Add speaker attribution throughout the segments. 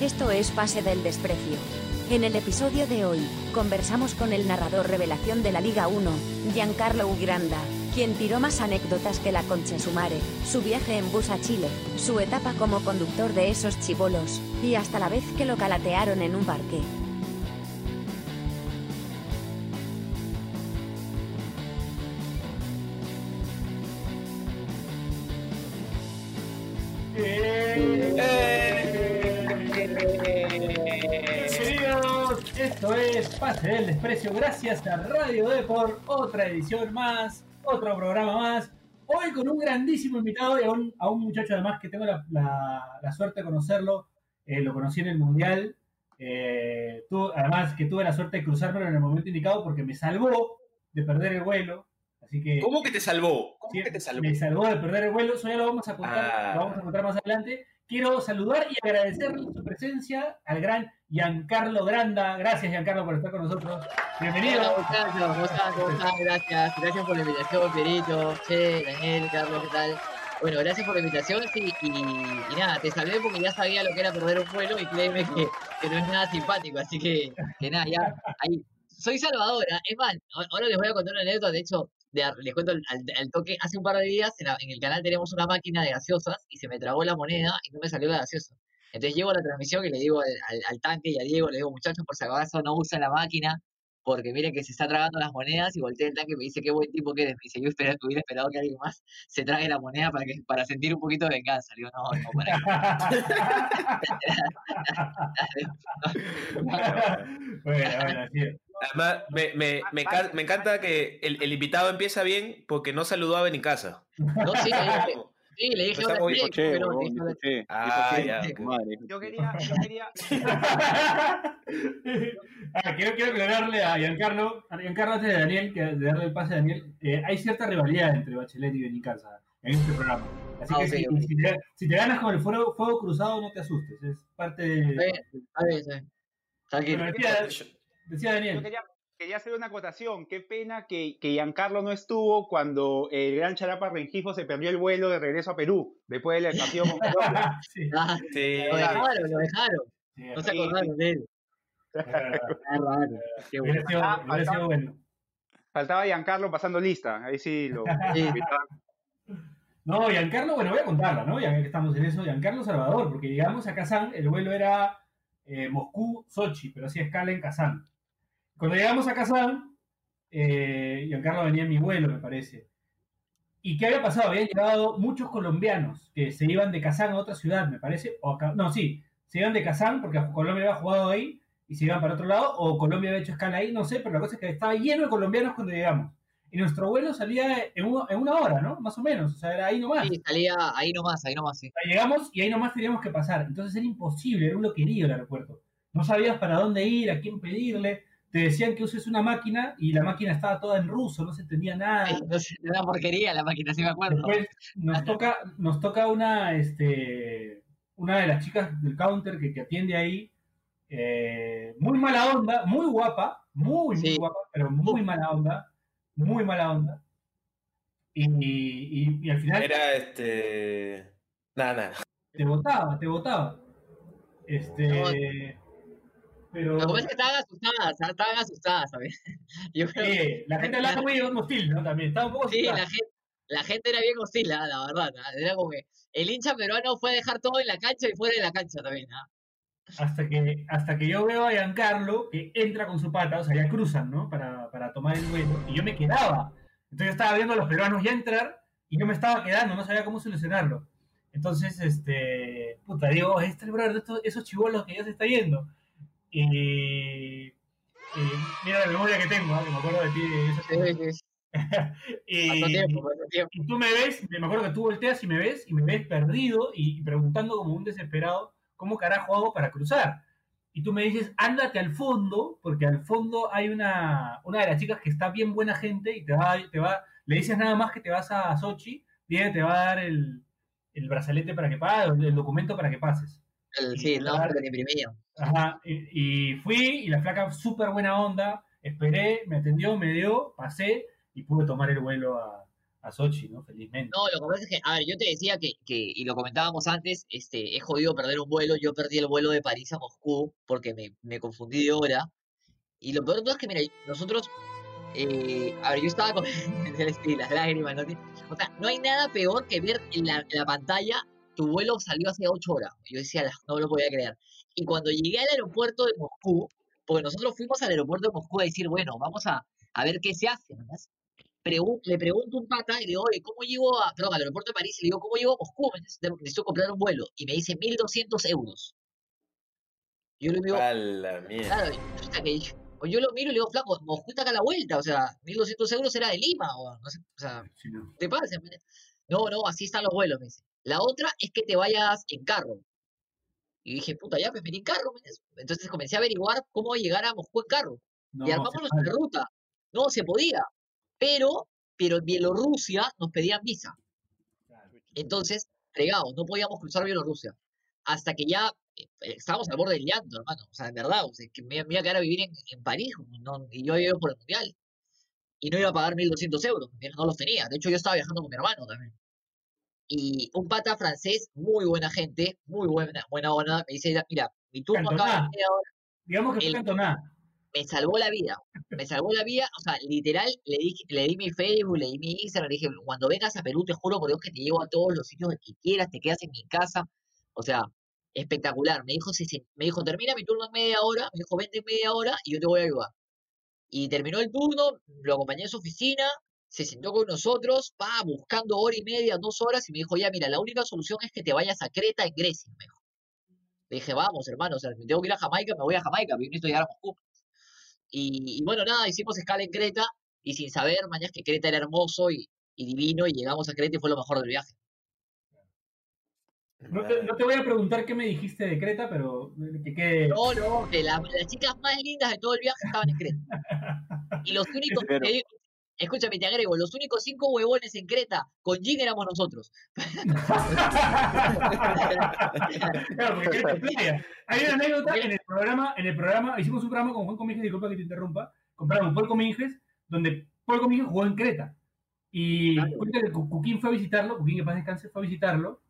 Speaker 1: Esto es Pase del Desprecio. En el episodio de hoy, conversamos con el narrador revelación de la Liga 1, Giancarlo Ugranda, quien tiró más anécdotas que la Concha Sumare, su viaje en bus a Chile, su etapa como conductor de esos chibolos, y hasta la vez que lo calatearon en un parque.
Speaker 2: Esto es Pase del Desprecio, gracias a Radio D por otra edición más, otro programa más. Hoy con un grandísimo invitado y a un, a un muchacho además que tengo la, la- la suerte de conocerlo, eh, lo conocí en el Mundial, eh, tu- además que tuve la suerte de cruzármelo en el momento indicado porque me salvó de perder el vuelo, así que...
Speaker 3: ¿Cómo que te salvó? ¿Cómo
Speaker 2: Sí,
Speaker 3: que te salvó?
Speaker 2: Me salvó de perder el vuelo, eso ya lo vamos a contar,
Speaker 3: Ah.
Speaker 2: lo vamos a contar más adelante. Quiero saludar y agradecerle su presencia al gran Giancarlo Granda. Gracias, Giancarlo, por estar con nosotros. Bienvenido.
Speaker 4: Hola muchachos, ¿cómo están? ¿Cómo están? Gracias, gracias por la invitación, Perito, Che, Daniel, Carlos, ¿qué tal? Bueno, gracias por la invitación, sí, y, y nada, te salvé porque ya sabía lo que era perder un vuelo y créeme que, que no es nada simpático, así que, que nada, ya, ahí, soy salvadora, es más, ahora les voy a contar una anécdota, de hecho, de- les cuento al, toque, hace un par de días en, la- en el canal tenemos una máquina de gaseosas y se me trabó la moneda y no me salió la gaseosa. Entonces llego a la transmisión y le digo al, al- al tanque y a Diego, le digo, muchachos, por si acaso no usen la máquina, porque miren que se está tragando las monedas y volteé el tanque y me dice, qué buen tipo que eres. Me dice, yo esperaba, hubiera esperado que alguien más se trague la moneda para, que, para sentir un poquito de venganza. Le digo, no, no, para
Speaker 2: bueno, bueno, sí.
Speaker 3: Además, me, me, me, me encanta que el, el invitado empieza bien porque no saludó a Benicasa.
Speaker 4: No, sí, sí, le dije, sí,
Speaker 5: Escuché,
Speaker 4: pero dijo.
Speaker 3: Ah, ya,
Speaker 5: madre.
Speaker 6: Yo quería, yo quería,
Speaker 2: Ah, quiero, quiero aclararle a Giancarlo, a Giancarlo antes de Daniel, que de darle el pase a Daniel, eh, hay cierta rivalidad entre Bachelet y Benicasa en este programa. Así
Speaker 4: Ah,
Speaker 2: que
Speaker 4: ok,
Speaker 2: si, te, si te ganas con el fuego, fuego cruzado, no te asustes, es parte de... Bueno, decía, decía
Speaker 6: yo
Speaker 2: Daniel.
Speaker 6: quería, quería hacer una acotación. Qué pena que, que Giancarlo no estuvo cuando el gran Charapa Rengifo se perdió el vuelo de regreso a Perú, después del partido con Colombia.
Speaker 2: Sí,
Speaker 4: Ah,
Speaker 3: Sí.
Speaker 4: lo dejaron, lo dejaron.
Speaker 2: sí,
Speaker 4: No se
Speaker 6: Sí,
Speaker 4: acordaron de él. Ah. Qué bueno.
Speaker 6: Ah,
Speaker 2: sido bueno.
Speaker 6: Faltaba Giancarlo pasando lista. Ahí sí lo.
Speaker 2: No, Giancarlo, bueno, voy a contarla, ¿no? Ya que estamos en eso, Giancarlo Salvador, porque llegamos a Kazán, el vuelo era eh, Moscú-Sochi, pero hacía escala en Kazán. Cuando llegamos a Kazán, eh, Giancarlo venía en mi vuelo, me parece. ¿Y qué había pasado? Habían llegado muchos colombianos que se iban de Kazán a otra ciudad, me parece. O a Ca- no, sí, se iban de Kazán porque Colombia había jugado ahí y se iban para otro lado, o Colombia había hecho escala ahí, no sé, pero la cosa es que estaba lleno de colombianos cuando llegamos. Y nuestro vuelo salía en, un- en una hora, ¿no? Más o menos, o sea, era ahí nomás.
Speaker 4: Sí, salía ahí nomás, ahí nomás, sí.
Speaker 2: Llegamos y ahí nomás teníamos que pasar. Entonces era imposible, era un loquerío el aeropuerto. No sabías para dónde ir, a quién pedirle. Te decían que uses una máquina y la máquina estaba toda en ruso, no se entendía nada.
Speaker 4: Ay, no era porquería la máquina, sí me acuerdo.
Speaker 2: Después nos toca, nos toca una, este, una de las chicas del counter que, que atiende ahí, eh, muy mala onda, muy guapa, muy, muy
Speaker 4: Sí.
Speaker 2: guapa, pero muy mala onda, muy mala onda. Y, y- y al final
Speaker 3: Era este. Nada, nada.
Speaker 2: te votaba, te votaba. Este, pero
Speaker 4: Lo que pasa es que estaban asustadas, estaban asustadas, ¿sabes? Yo creo que
Speaker 2: sí, la gente hablaba muy hostil, ¿no? También estaba un poco
Speaker 4: sí, la
Speaker 2: asustada.
Speaker 4: gente, la gente era bien hostil, ah, la verdad. ah, Era como que el hincha peruano fue a dejar todo en la cancha y fuera de la cancha también. ah.
Speaker 2: Hasta que, hasta que yo veo a Giancarlo que entra con su pata, o sea, ya cruzan, ¿no? Para, para tomar el vuelo, y yo me quedaba. Entonces yo estaba viendo a los peruanos ya entrar y yo me estaba quedando, no sabía cómo solucionarlo. Entonces, este, puta, digo, este es el brother de estos- esos chivolos que ya se está yendo. Y, y mira la memoria que tengo, ¿ah? que me acuerdo de ti. de
Speaker 4: Sí, sí,
Speaker 2: y,
Speaker 4: tiempo,
Speaker 2: y tú me ves, me acuerdo que tú volteas y me ves, y me ves perdido y, y preguntando como un desesperado, ¿cómo carajo hago para cruzar? Y tú me dices, ándate al fondo, porque al fondo hay una, una de las chicas que está bien buena gente y te va, te va, le dices nada más que te vas a Sochi y ella te va a dar el, el brazalete para que pases, el documento para que pases.
Speaker 4: El, sí, el nombre que imprimía.
Speaker 2: Ajá, y, y fui y la flaca súper buena onda, esperé, me atendió, me dio, pasé y pude tomar el vuelo a, a Sochi, ¿no? Felizmente.
Speaker 4: No, lo que pasa es que, a ver, yo te decía que, que, y lo comentábamos antes, este, es jodido perder un vuelo. Yo perdí el vuelo de París a Moscú porque me, me confundí de hora. Y lo peor de todo es que, mira, nosotros, eh, a ver, yo estaba con las lágrimas, ¿no? O sea, no hay nada peor que ver en la, en la pantalla tu vuelo salió hace ocho horas. Yo decía, "La- no lo podía creer. Y cuando llegué al aeropuerto de Moscú, porque nosotros fuimos al aeropuerto de Moscú a decir, bueno, vamos a, a ver qué se hace. Pregun- le pregunto a un pata y le digo, oye, ¿cómo llego a, perdón, al aeropuerto de París? Y le digo, ¿cómo llego a Moscú? Necesito comprar un vuelo. Y me dice 1.200 euros. Yo le digo,
Speaker 3: A la mierda.
Speaker 4: claro, que yo, lo miro y le digo, flaco, Moscú está acá a la vuelta, o sea, 1.200 euros era de Lima, o no sé, o sea,
Speaker 2: Sí, no.
Speaker 4: te pasa. No, no, así están los vuelos, me dice. La otra es que te vayas en carro. Y dije, puta, ya, pues vení en carro. Entonces comencé a averiguar cómo llegar a Moscú en carro.
Speaker 2: No,
Speaker 4: y armamos nuestra
Speaker 2: vale.
Speaker 4: ruta. No, se podía. Pero, pero en Bielorrusia nos pedían visa. Entonces, fregados, no podíamos cruzar Bielorrusia. Hasta que ya eh, eh, estábamos al borde del llanto, hermano. O sea, en verdad, o sea, que me, me iba a quedar a vivir en, en París no- y yo iba por el mundial. Y no iba a pagar 1.200 euros, no los tenía. De hecho, yo estaba viajando con mi hermano también. Y un pata francés, muy buena gente, muy buena, buena onda, me dice, mira, mi turno acaba en
Speaker 2: Cantona.
Speaker 4: media hora
Speaker 2: Digamos que fue
Speaker 4: El-
Speaker 2: Cantona.
Speaker 4: me salvó la vida. Me salvó la vida, o sea, literal, le dije, le di mi Facebook, le di mi Instagram, le dije, cuando vengas a Perú, te juro por Dios que te llevo a todos los sitios que quieras, te quedas en mi casa. O sea, espectacular. Me dijo, sí, sí, me dijo, termina mi turno en media hora, me dijo, vente en media hora y yo te voy a ayudar. Y terminó el turno, lo acompañé a su oficina, se sentó con nosotros, va buscando hora y media, dos horas, y me dijo, ya, mira, la única solución es que te vayas a Creta, en Grecia, me dijo. Le dije, vamos, hermano, o sea, me tengo que ir a Jamaica, me voy a Jamaica, yo necesito llegar a Moscú. Y, y bueno, nada, hicimos escala en Creta y sin saber, mañana que Creta era hermoso y, y divino y llegamos a Creta y fue lo mejor del viaje.
Speaker 2: No te, no te voy a preguntar qué me dijiste de Creta, pero que quede.
Speaker 4: No, no, que la- las chicas más lindas de todo el viaje estaban en Creta. Y los únicos,
Speaker 5: Pero-
Speaker 4: te digo- escúchame, te agrego, los únicos cinco huevones en Creta con Jin éramos nosotros.
Speaker 2: Claro, porque Creta es playa. Hay una anécdota en el programa, en el programa, hicimos un programa con Juan Cominges, disculpa que te interrumpa, compramos Paul Cominges, donde Paul Cominges jugó en Creta. Y
Speaker 4: Claro.
Speaker 2: cuenta que Cu- Cuquín fue a visitarlo, Cuquín que paz descanse fue a visitarlo,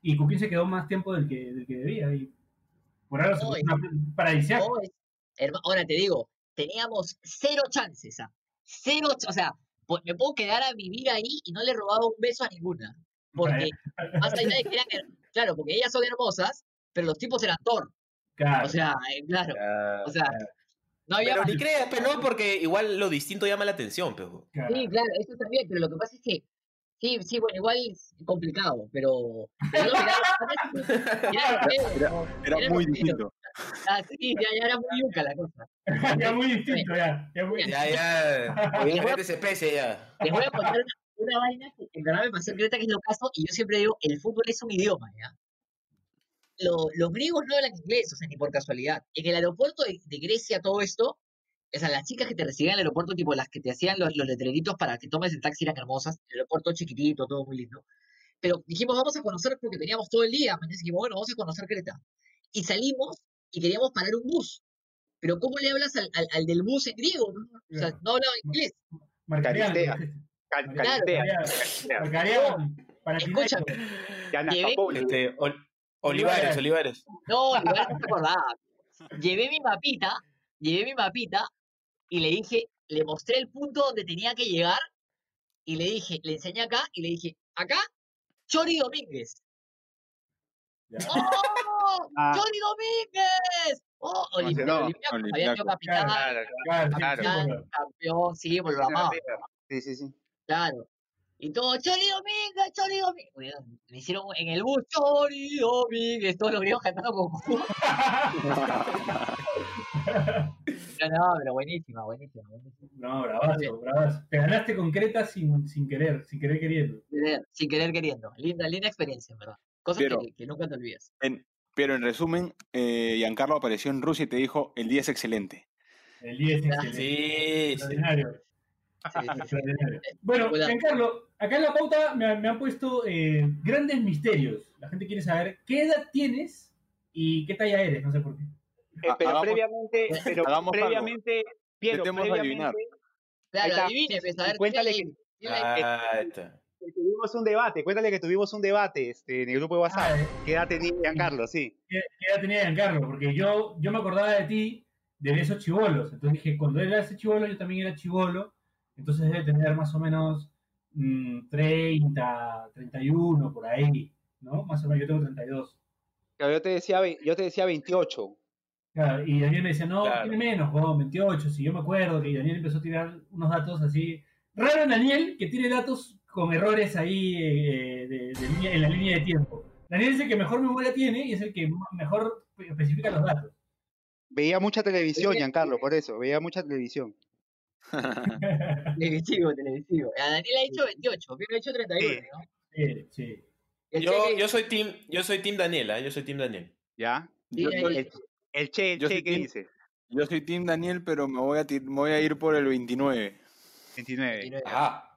Speaker 2: y Cuquín se quedó más tiempo del que, del que debía. Y por ahora se fue
Speaker 4: ahora te digo, teníamos cero chances, ¿ah? Cero, o sea, po- me puedo quedar a vivir ahí y no le robaba un beso a ninguna. Porque, más allá de que eran, claro, porque ellas son hermosas, pero los tipos eran Thor.
Speaker 2: Claro.
Speaker 4: O sea, eh, claro, o sea, no había
Speaker 3: Pero ni creas, pero no, porque igual lo distinto llama la atención, pero.
Speaker 2: claro.
Speaker 4: Sí, claro, eso también, pero lo que pasa es que, sí, sí, bueno, igual es complicado, pero... pero lo miraba, miraba feo,
Speaker 5: Era-
Speaker 4: ¿no?
Speaker 5: Era
Speaker 4: Era
Speaker 5: muy distinto.
Speaker 4: Ah, sí, ya, ya era muy yuca la cosa.
Speaker 2: ya muy distinto, ya. ya muy
Speaker 3: Ya, ya. Diferentes especies, ya.
Speaker 4: Les voy a contar una, una vaina que en verdad me pasó en Creta, que es lo caso, y yo siempre digo, el fútbol es un idioma, ¿ya? Lo- los griegos no hablan inglés, o sea, ni por casualidad. En el aeropuerto de, de Grecia, todo esto, o sea, las chicas que te recibían en el aeropuerto, tipo las que te hacían los, los letreritos para que tomes el taxi, eran hermosas. El aeropuerto chiquitito, todo muy lindo. Pero dijimos, vamos a conocer, porque teníamos todo el día. Dijimos, bueno, vamos a conocer Creta. Y salimos y queríamos parar un bus. Pero ¿cómo le hablas al, al- al del bus en griego? no? O sea, no hablaba inglés.
Speaker 2: Para
Speaker 4: Escúchame.
Speaker 3: Este, Ol- Olivares, Olivares.
Speaker 4: No, igual no se acordaba. Llevé mi mapita, llevé mi mapita y le dije, le mostré el punto donde tenía que llegar y le dije, le enseñé acá y le dije, acá, Chori Domínguez. ¡Oh!
Speaker 6: Ah.
Speaker 4: ¡Chori Domínguez! ¡Oh! Olim-
Speaker 6: Emocionó.
Speaker 4: Olympiacos, había sido
Speaker 5: Olympiacos.
Speaker 4: capitán,
Speaker 6: Claro,
Speaker 2: Claro, sí,
Speaker 6: Claro.
Speaker 2: sí,
Speaker 4: capitán,
Speaker 2: bueno.
Speaker 4: campeón, sí, pues lo amaba.
Speaker 6: Sí, sí, sí.
Speaker 4: Claro. Y todo, Chori Domínguez, Chori Domínguez. Me hicieron en el bus, Chori Domínguez, todos los griegos cantando con No, no, pero buenísima, buenísima, buenísima.
Speaker 2: No, bravazo, bravazo. Te ganaste con Creta sin, sin querer, sin querer queriendo.
Speaker 4: Sin querer, sin querer queriendo. Linda, linda experiencia, en verdad. Cosas
Speaker 5: Pero-
Speaker 4: que, que nunca te olvidas.
Speaker 5: En- pero en resumen, eh, Giancarlo apareció en Rusia y te dijo, el día es excelente.
Speaker 2: El 10 es
Speaker 4: Ah,
Speaker 2: excelente.
Speaker 3: Sí, sí.
Speaker 2: Extraordinario.
Speaker 4: Sí,
Speaker 2: extraordinario. Bueno,
Speaker 4: Espectacular.
Speaker 2: Giancarlo, acá en la pauta me, me han puesto eh, grandes misterios. La gente quiere saber qué edad tienes y qué talla eres, no sé por qué.
Speaker 6: Eh, pero
Speaker 5: Hagamos-
Speaker 6: previamente, pero previamente, Piero,
Speaker 5: Intentemos adivinar.
Speaker 6: previamente,
Speaker 4: Claro, adivine, pues, a ver,
Speaker 6: cuéntale
Speaker 4: ¿qué-
Speaker 6: que-
Speaker 3: Ah, está.
Speaker 6: Tuvimos un debate, cuéntale que tuvimos un debate este, en el grupo de WhatsApp.
Speaker 2: Ah,
Speaker 6: ¿Qué edad tenía Giancarlo? Sí.
Speaker 2: ¿Qué, qué edad tenía Giancarlo? Porque yo, yo me acordaba de ti de esos chivolos. Entonces dije, cuando él era ese chivolo, yo también era chivolo. Entonces debe tener más o menos mm, 30, 31, por ahí, ¿no? Más o menos, yo tengo 32.
Speaker 6: Claro, yo te decía, yo te decía 28.
Speaker 2: Claro, y Daniel me decía, no,
Speaker 3: Claro.
Speaker 2: tiene menos, huevón, 28. Si yo me acuerdo que Daniel empezó a tirar unos datos así. Raro Daniel que tiene datos con errores ahí eh, de- de línea- en la línea de tiempo. Daniel es el que mejor memoria tiene y es el que mejor especifica los datos.
Speaker 6: Veía mucha televisión, Giancarlo, por eso. Veía mucha televisión.
Speaker 4: Televisivo, televisivo. A Daniel ha dicho 28, pero ha hecho 31,
Speaker 6: Sí.
Speaker 4: ¿no?
Speaker 2: Sí,
Speaker 3: Yo, soy team, yo soy team Daniela, yo soy team Daniel.
Speaker 6: ¿Ya?
Speaker 5: Yo
Speaker 6: El, el Che, el
Speaker 5: Yo
Speaker 6: Che, ¿qué
Speaker 5: team-
Speaker 6: dice?
Speaker 5: Yo soy Team Daniel, pero me voy a, ti- me voy a ir por el 29.
Speaker 6: 29.
Speaker 4: 29.
Speaker 3: Ajá.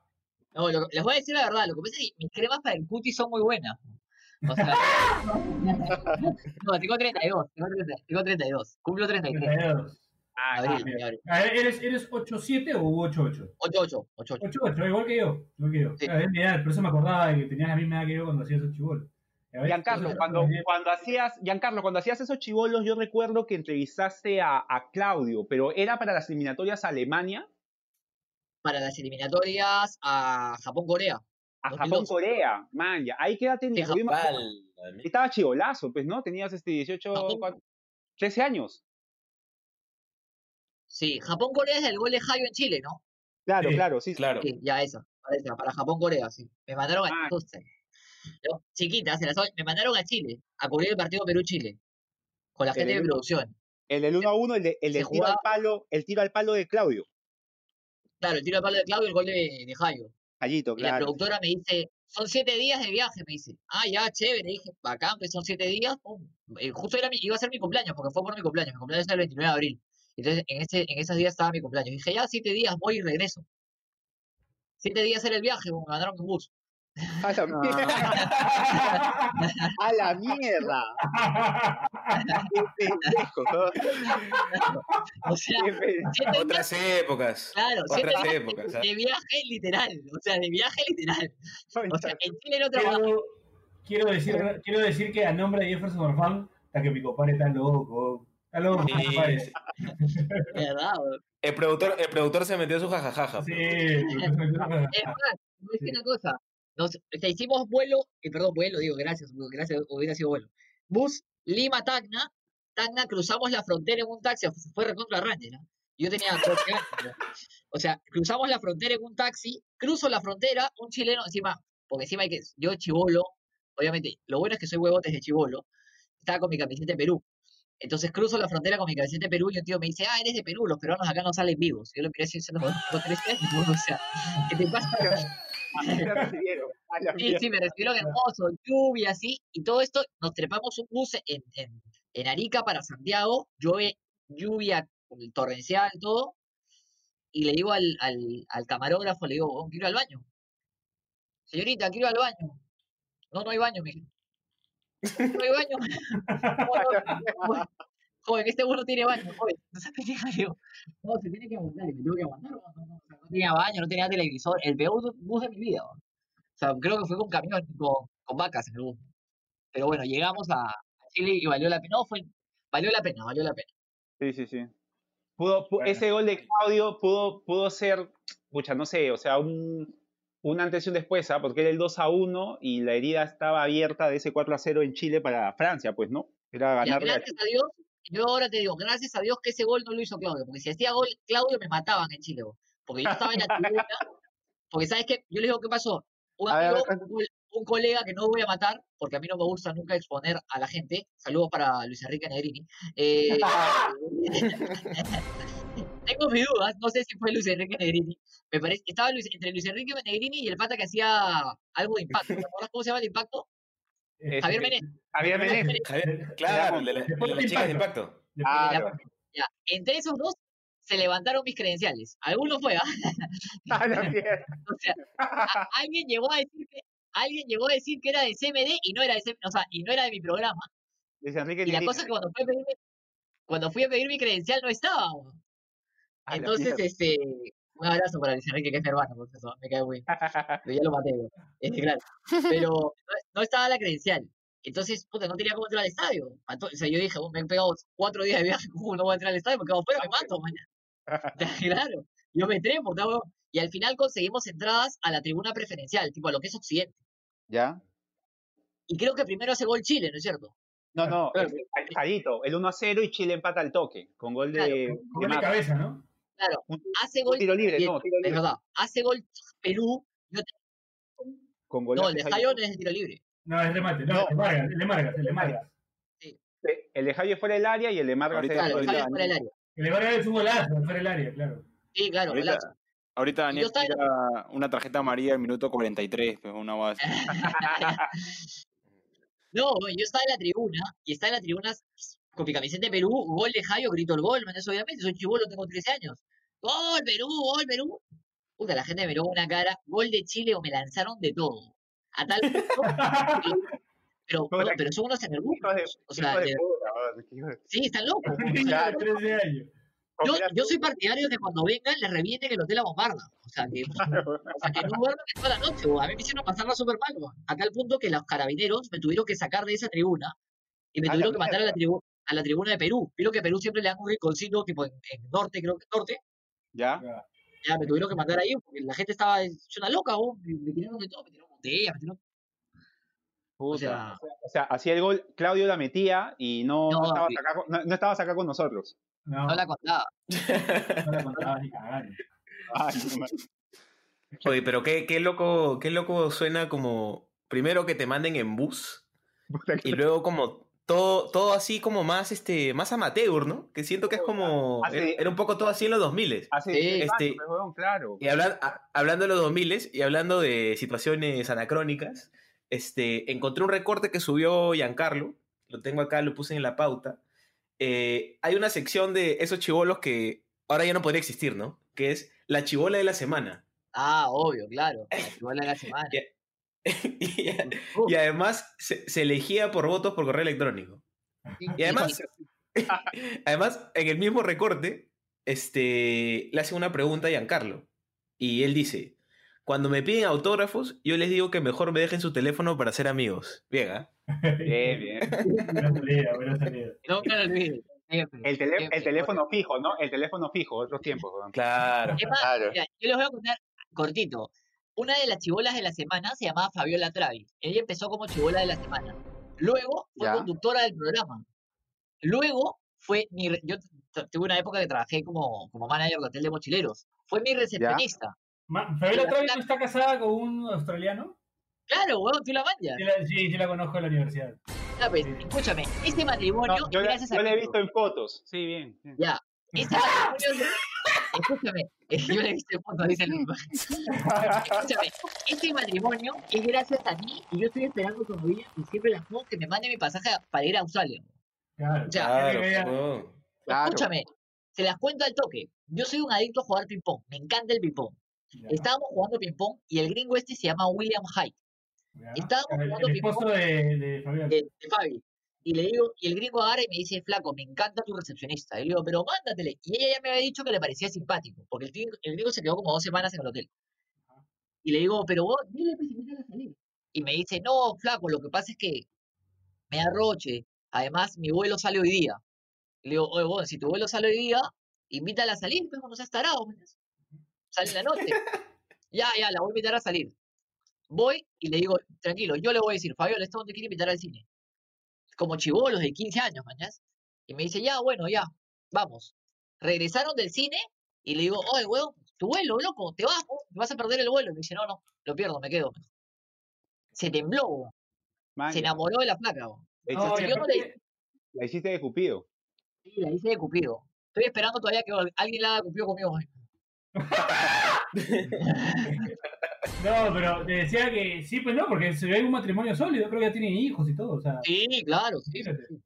Speaker 4: No, lo- les voy a decir la verdad, lo que pasa es que mis cremas para el cutis son muy buenas. O sea, no, tengo 32, tengo 30, tengo 32, cumplo 33.
Speaker 2: 32.
Speaker 6: Ah,
Speaker 4: Abril, abril.
Speaker 2: A ver, ¿Eres, eres 8-7 o 8-8?
Speaker 4: 88, 88.
Speaker 2: 8-8, igual que yo. Igual que yo.
Speaker 4: Sí.
Speaker 2: Claro, es mi edad, por eso me acordaba de que tenías la misma edad que yo cuando hacías esos chivolos. A ver,
Speaker 6: Giancarlo, cuando, cuando hacías, Giancarlo, cuando hacías esos chivolos, yo recuerdo que entrevistaste a, a Claudio, pero era para las eliminatorias a Alemania,
Speaker 4: Para las eliminatorias a Japón-Corea.
Speaker 6: a
Speaker 4: 2002.
Speaker 6: Japón-Corea. Man, ya. Ahí qué edad tenías. Me. Estaba chivolazo, pues, ¿no? Tenías este 18,
Speaker 4: Japón.
Speaker 6: ¿cuánto? 13 años.
Speaker 4: Sí, Japón-Corea es el gol de Jairo en Chile, ¿no?
Speaker 6: Claro,
Speaker 2: Sí,
Speaker 6: claro, sí. sí.
Speaker 3: Claro.
Speaker 4: Sí, ya esa, para esa, para Japón-Corea, sí. Me mandaron a
Speaker 6: Ah.
Speaker 4: yo, chiquita, se las me mandaron a Chile, a cubrir el partido Perú-Chile, con la gente de producción.
Speaker 6: El del 1 a 1, el, de, el al
Speaker 4: jugaba-
Speaker 6: palo, el tiro al palo de Claudio.
Speaker 4: Claro, el tiro de palo de Claudio y el gol de, de Jairo.
Speaker 6: Gallito,
Speaker 4: Y la
Speaker 6: claro.
Speaker 4: productora me dice, son siete días de viaje, me dice. Ah, ya, chévere, dije, bacán, pues son siete días. Eh, justo era mi- iba a ser mi cumpleaños, porque fue por mi cumpleaños. Mi cumpleaños es el 29 de abril. Entonces, en, ese, en esos días estaba mi cumpleaños. Dije, ya, siete días, voy y regreso. Siete días era el viaje, me mandaron en bus.
Speaker 6: A la mierda. A la mierda.
Speaker 4: O sea,
Speaker 3: Otras épocas.
Speaker 4: claro, siete
Speaker 3: Otras épocas.
Speaker 4: de,
Speaker 3: ¿ah?
Speaker 4: de viaje literal. O sea, de viaje literal. O sea, en Chile no trabajaba.
Speaker 2: quiero, quiero, decir, quiero decir que a nombre de Jefferson Orfán, hasta que mi compadre está loco. Está loco, mi
Speaker 3: Sí,
Speaker 2: compadre.
Speaker 4: verdad, weón.
Speaker 3: El productor, el productor se metió su jajajaja.
Speaker 2: Sí,
Speaker 3: pero-
Speaker 2: sí.
Speaker 4: Es más, voy a decir una cosa. Nos, o sea, hicimos vuelo, eh, perdón, vuelo, digo, gracias, gracias, hubiera sido vuelo. Bus Lima-Tacna, Tacna, cruzamos la frontera en un taxi, fue- recontra Ranger, ¿no? Yo tenía 12 años. ¿no? O sea, cruzamos la frontera en un taxi, cruzo la frontera, un chileno encima, porque encima hay que, yo chivolo, obviamente, lo bueno es que soy huevote desde chivolo, estaba con mi camiseta de Perú. Entonces cruzo la frontera con mi camiseta de Perú y un tío me dice, ah, eres de Perú, los peruanos acá no salen vivos. Yo lo miré así, con 13 años, o sea, ¿qué te pasa?
Speaker 6: Así te recibieron. A la
Speaker 4: Sí, sí, me recibieron hermoso, lluvia, así, y todo esto, nos trepamos un bus en, en, en Arica para Santiago, llueve, lluvia torrencial, todo, y le digo al, al, al camarógrafo, le digo, "Oh, quiero ir al baño. Señorita, quiero ir al baño. No, no hay baño, dijo. No hay baño. Joven, este bus no tiene baño, joven. No se que digo, no, se tiene que aguantar, y me tuvo que aguantar, no, no, no, o sea, no tenía baño, no tenía televisor, el peor bus de mi vida. O sea, creo que fue con camión, con, con vacas en el bus. Pero bueno, llegamos a, Chile y valió la pena. No, fue, valió la pena, valió la pena.
Speaker 6: Sí, sí, sí. Pudo,
Speaker 2: Bueno.
Speaker 6: ese gol de Claudio pudo, pudo ser, pucha, no sé, o sea, un, un antes y un después, ¿ah? porque era el 2 a 1 y la herida estaba abierta de ese 4 a 0 en Chile para Francia, pues, ¿no? Era a
Speaker 4: gracias a Dios, yo ahora te digo, gracias a Dios que ese gol no lo hizo Claudio, porque si hacía gol Claudio me mataban en Chile, porque yo estaba en la tribuna, porque sabes qué, yo le digo, ¿qué pasó? Un amigo, un, col- un colega que no voy a matar, porque a mí no me gusta nunca exponer a la gente, saludos para Luis Enrique Negrini, eh, tengo mis dudas, no sé si fue Luis Enrique Negrini, me parece, estaba Luis- entre Luis Enrique Negrini y el pata que hacía algo de impacto, ¿te acuerdas cómo se llama el impacto?
Speaker 2: Este,
Speaker 4: Javier Mené.
Speaker 6: Javier Meneses.
Speaker 3: Javier, claro, el de, la- de las chicas de impacto.
Speaker 6: Claro.
Speaker 4: Ya, entre esos dos se levantaron mis credenciales. Algunos fue, ¿ah?
Speaker 6: Mierda.
Speaker 4: O sea, a- alguien llegó a decir que alguien llegó a decir que era de CMD y no era de CMD, o sea, y no era de mi programa.
Speaker 6: Enrique
Speaker 4: Y la cosa es que cuando fui a pedir, cuando fui a pedir mi credencial no estaba. Entonces, este, Un abrazo para Luis Enrique, que es mi hermano, por eso me cae muy bien. Pero ya lo maté. Este, claro. Pero no, no estaba la credencial. Entonces, puta, no tenía cómo entrar al estadio. O sea, yo dije, "Oh, me he pegado cuatro días de viaje, ¿cómo no voy a entrar al estadio? Porque afuera me mato, mañana. Claro. Yo me trepo, ¿no, weón? Y al final conseguimos entradas a la tribuna preferencial, tipo a lo que es Occidente.
Speaker 6: ¿Ya?
Speaker 4: Y creo que primero hace gol Chile, ¿no es cierto?
Speaker 6: No, no, este, alejadito, el 1 a 0 y Chile empata al toque, con gol de,
Speaker 4: Claro,
Speaker 6: de
Speaker 2: Gol de cabeza, ¿no?
Speaker 4: Claro,
Speaker 6: Un,
Speaker 4: hace
Speaker 6: un
Speaker 4: gol.
Speaker 6: tiro libre, no, tiro
Speaker 4: Es
Speaker 6: libre.
Speaker 4: verdad, hace gol Perú. Yo te-
Speaker 6: Con
Speaker 4: no, el de
Speaker 6: de
Speaker 4: Jairo no es de tiro libre.
Speaker 2: No, es remate. No,
Speaker 6: No.
Speaker 2: el de Vargas, el de el de Vargas.
Speaker 6: Jairo. El de Jairo fuera del área y el de Marga
Speaker 5: Ahorita-
Speaker 4: Claro, el Jairo fuera del área.
Speaker 2: El de Vargas es un golazo, fuera del área, claro.
Speaker 4: Sí, claro,
Speaker 5: Ahorita,
Speaker 4: golazo.
Speaker 5: ahorita Daniel
Speaker 4: en-
Speaker 5: tira una tarjeta amarilla al minuto 43, pues una base.
Speaker 4: No, yo estaba en la tribuna y estaba en la tribuna con mi camiseta de Perú, gol de Jairo, grito el gol, man, eso obviamente, soy chivolo, tengo 13 años. Gol Perú, gol Perú. Puta, la gente me miró una cara, gol de Chile o me lanzaron de todo. A tal punto pero, pero son unos energúmenos. O sea,
Speaker 6: de puta,
Speaker 4: sí, están locos.
Speaker 6: Claro.
Speaker 2: 13 años.
Speaker 4: Yo, soy partidario de que cuando vengan les revienten el hotel a bombarda. O sea, que, o sea, que no duerman toda la noche. A mí me hicieron pasarla súper mal. A tal punto que los carabineros me tuvieron que sacar de esa tribuna y me
Speaker 6: A la
Speaker 4: tuvieron que mandar a la,
Speaker 6: mierda.
Speaker 4: A la tribuna de Perú. Vieron que Perú siempre le dan un rinconcito tipo en, en norte, creo que norte.
Speaker 5: ¿Ya?
Speaker 4: Ya me tuvieron que mandar ahí porque la gente estaba una loca. weón. Me, me tiraron de todo, me tiraron botellas, me tiraron...
Speaker 6: puta.
Speaker 4: sea-
Speaker 6: O sea, hacía el gol, Claudio la metía y no, no,
Speaker 4: No,
Speaker 6: estabas acá, con- no, no estabas acá con nosotros.
Speaker 2: No,
Speaker 4: No la contaba.
Speaker 2: no la contaba ni cagando.
Speaker 6: Ay, no, man.
Speaker 3: Oye, pero qué, qué loco, qué loco suena como primero que te manden en bus y luego como todo, todo así como más este, más amateur, ¿no? Que siento que es como
Speaker 6: Hace-
Speaker 3: era, era un poco todo así en los 2000
Speaker 6: Hace
Speaker 4: Sí,
Speaker 6: 10
Speaker 3: este-
Speaker 6: claro.
Speaker 3: Y a- hablando de los 2000 y hablando de situaciones anacrónicas, este, encontré un recorte que subió Giancarlo, lo tengo acá, lo puse en la pauta. Eh, hay una sección de esos chivolos que ahora ya no podría existir, ¿no? Que es la chivola de la semana.
Speaker 4: Ah, obvio, claro. La chibola de la semana.
Speaker 3: y, además se, se elegía por votos por correo electrónico. Y además, además, en el mismo recorte, este, le hacen una pregunta a Giancarlo. Y él dice, cuando me piden autógrafos, yo les digo que mejor me dejen su teléfono para ser amigos. Bien, ¿ah?
Speaker 6: Bien, bien.
Speaker 2: Buena salida, buena salida.
Speaker 4: Nunca lo olvides.
Speaker 6: El, tele-
Speaker 4: siempre.
Speaker 6: el teléfono fijo, ¿no? El teléfono fijo, otros tiempos.
Speaker 3: Claro.
Speaker 4: Mira, yo les voy a contar cortito. Una de las chibolas de la semana se llamaba Fabiola Travis. Ella empezó como chibola de la semana. Luego fue
Speaker 6: Ya.
Speaker 4: conductora del programa. Luego fue mi. Yo tuve una época que trabajé como, como manager de hotel de mochileros. Fue mi recepcionista.
Speaker 2: ¿Fabiola Travis no está casada con un australiano?
Speaker 4: Claro, weón, tú la manjas.
Speaker 2: Sí, sí la conozco de la universidad.
Speaker 4: Ya, pues, escúchame, este matrimonio,
Speaker 6: No, yo, la-
Speaker 4: gracias a
Speaker 6: yo la he visto en fotos. Sí, bien. bien.
Speaker 4: Ya, este matrimonio. Escúchame, yo le he visto en fotos, dice Luis. Escúchame, este matrimonio es gracias a mí y yo estoy esperando todavía y siempre las pongo que me mande mi pasaje para ir a Australia.
Speaker 2: Claro. Que
Speaker 3: huevón.
Speaker 6: Claro.
Speaker 4: Escúchame, se las cuento al toque. Yo soy un adicto a jugar ping-pong, me encanta el ping-pong. Estábamos jugando ping-pong y el gringo este se llama William Hyde, estábamos
Speaker 2: El,
Speaker 4: jugando
Speaker 2: el esposo
Speaker 4: ping-pong.
Speaker 2: de, de
Speaker 4: de, de Fabi. Y le digo, y el gringo agarra y me dice, flaco, me encanta tu recepcionista. Y le digo, pero mándatele. Y ella ya me había dicho que le parecía simpático, porque el, gringo- el gringo se quedó como dos semanas en el hotel. Y le digo, pero vos, dile, pues, invítala a salir. Y me dice, no, flaco, lo que pasa es que me da roche. Además, mi vuelo sale hoy día. Y le digo, oye, vos, si tu vuelo sale hoy día, invítala a salir, pues, no seas tarado, ¿me entiendes? Sale en la noche. ya, ya, la voy a invitar a salir. Voy y le digo, tranquilo, yo le voy a decir, Fabiola, esto te quiere invitar al cine como chivolos de 15 años, mañas. Y me dice, ya, bueno, ya, vamos. Regresaron del cine y le digo, oye, weón, tu vuelo, loco, te vas, te vas a perder el vuelo. Y me dice, no, no, lo pierdo, me quedo. Se tembló.
Speaker 6: Man,
Speaker 4: Se enamoró de la placa,
Speaker 2: No,
Speaker 4: le-
Speaker 6: la hiciste de Cupido.
Speaker 4: Sí, la hice de Cupido. Estoy esperando todavía que alguien la haga Cupido conmigo. weón.
Speaker 2: No, pero te decía que sí, pues no, porque se ve un matrimonio sólido, creo que ya tienen hijos y todo, o sea.
Speaker 4: Sí, claro, sí. sí, sí.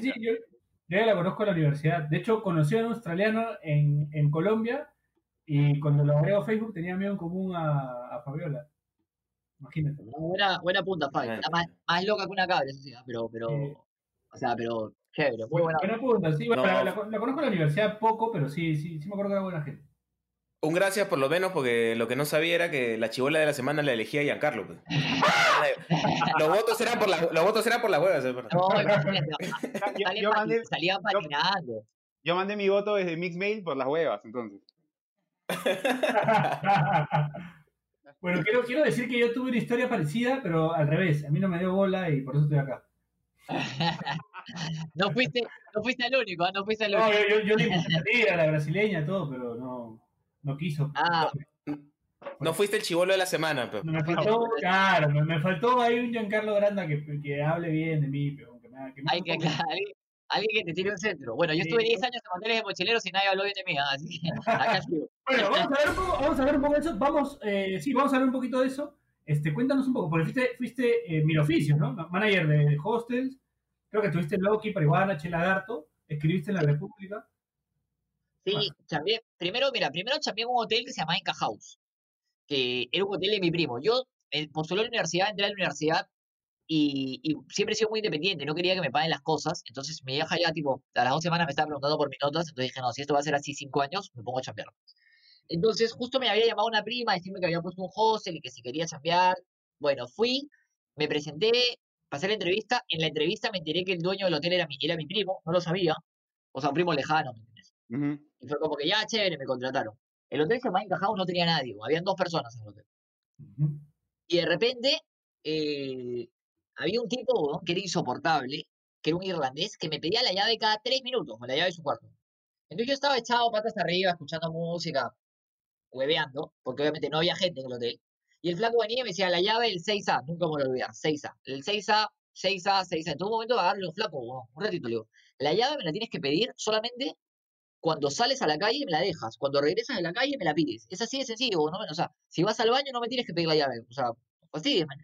Speaker 2: Sí, yo, yo ya la conozco en la universidad. De hecho, conocí a un australiano en, en Colombia y cuando lo agrego a Facebook tenía amigo en común a, a Fabiola. Imagínate.
Speaker 4: No, buena, buena punta, Fabi. Está más, más loca que una cabra, eso sí, pero, pero,
Speaker 2: Sí.
Speaker 4: o sea, pero chévere, muy buena.
Speaker 2: Buena punta, sí. Bueno,
Speaker 3: No.
Speaker 2: la, la- la conozco en la universidad poco, pero sí, sí, sí me acuerdo que era buena gente.
Speaker 3: Un gracias por lo menos, porque lo que no sabía era que la chivola de la semana la elegía Giancarlo. Pues. los, votos eran por la, los votos eran por las huevas.
Speaker 4: No,
Speaker 6: Yo, yo mandé,
Speaker 4: salían patinando.
Speaker 6: yo mandé mi voto desde Mixmail por las huevas, entonces.
Speaker 2: bueno, quiero, quiero decir que yo tuve una historia parecida, pero al revés. A mí no me dio bola y por eso estoy acá.
Speaker 4: No fuiste, no fuiste el único, ¿ah? no fuiste el
Speaker 2: No,
Speaker 4: único.
Speaker 2: yo, yo, yo a la brasileña, todo, pero no, no quiso.
Speaker 4: Ah,
Speaker 3: No fuiste el chivolo de la semana, pero.
Speaker 2: Me faltó, claro, me, me faltó ahí un Giancarlo Granda que, que hable bien de mí, pero que me, que me
Speaker 4: hay que, alguien, alguien que te tire un centro. Bueno, yo
Speaker 2: Sí.
Speaker 4: estuve 10 años en hoteles de mochileros y nadie habló bien de mí, ¿ah? así que acá sigo.
Speaker 2: Bueno, vamos a ver un poco, vamos a ver un poco de eso. Vamos, eh, sí, vamos a ver un poquito de eso. Este, cuéntanos un poco, porque fuiste, fuiste eh, mil oficios, ¿no? Manager de, de hostels. Creo que estuviste en Loki, Parihuana, Chelagarto. Escribiste en La República.
Speaker 4: Sí, chambeé. Primero, mira, primero chambeé en un hotel que se llamaba Inca House, que era un hotel de mi primo. Yo eh, postulé a la universidad, entré a la universidad y, y siempre he sido muy independiente, no quería que me paguen las cosas. Entonces mi vieja ya, tipo, a las dos semanas me estaba preguntando por mis notas, entonces dije, no, si esto va a ser así cinco años, me pongo a chambear. Entonces justo me había llamado una prima a decirme que había puesto un hostel y que si quería chambear. Bueno, fui, me presenté, pasé la entrevista. En la entrevista me enteré que el dueño del hotel era mi, era mi primo, no lo sabía. O sea, un primo lejano, ¿me entiendes?
Speaker 6: Ujú.
Speaker 4: Y fue como que ya, chévere, me contrataron. El hotel Inca House, no tenía nadie, habían dos personas en el hotel.
Speaker 2: Ujú.
Speaker 4: Y de repente eh, había un tipo weón, que era insoportable, que era un irlandés, que me pedía la llave cada tres minutos, la llave de su cuarto. Entonces yo estaba echado patas arriba, escuchando música, hueveando, porque obviamente no había gente en el hotel. Y el flaco venía y me decía, la llave del 6A, nunca me lo a olvidar, 6A. El 6A, 6A, 6A. En todo momento agarrarle un flaco, un ratito, le digo, la llave me la tienes que pedir solamente cuando sales a la calle me la dejas, cuando regresas de la calle me la pides. Es así de sencillo, ¿no? O sea, si vas al baño no me tienes que pedir la llave, o sea, así man.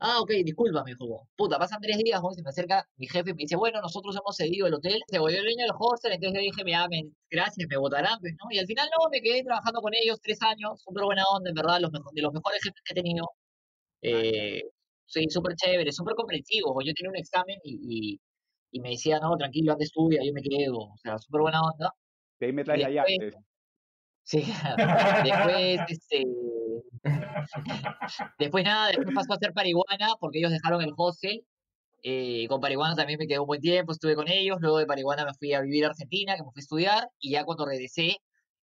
Speaker 4: Ah, ok, disculpa, me dijo. Puta, pasan tres días, se me acerca mi jefe y me dice, bueno, nosotros hemos cedido el hotel, se volvió el dueño del hostel, entonces yo dije, mira, me, gracias, me votarán, pues, ¿no? Y al final no, me quedé trabajando con ellos tres años, súper buena onda, en verdad, los de los mejores jefes que he tenido. Eh, sí, súper chévere, súper comprensivo. Yo tenía un examen y, y, y me decía, no, tranquilo, ande estudia, yo me quedo. O sea, súper buena onda.
Speaker 6: De ahí me traes la llave.
Speaker 4: Después- Sí, después, este, después nada, después pasó a ser Parihuana porque ellos dejaron el hostel. Eh, con Parihuana también me quedé un buen tiempo, estuve con ellos. Luego de Parihuana me fui a vivir a Argentina, que me fui a estudiar. Y ya cuando regresé,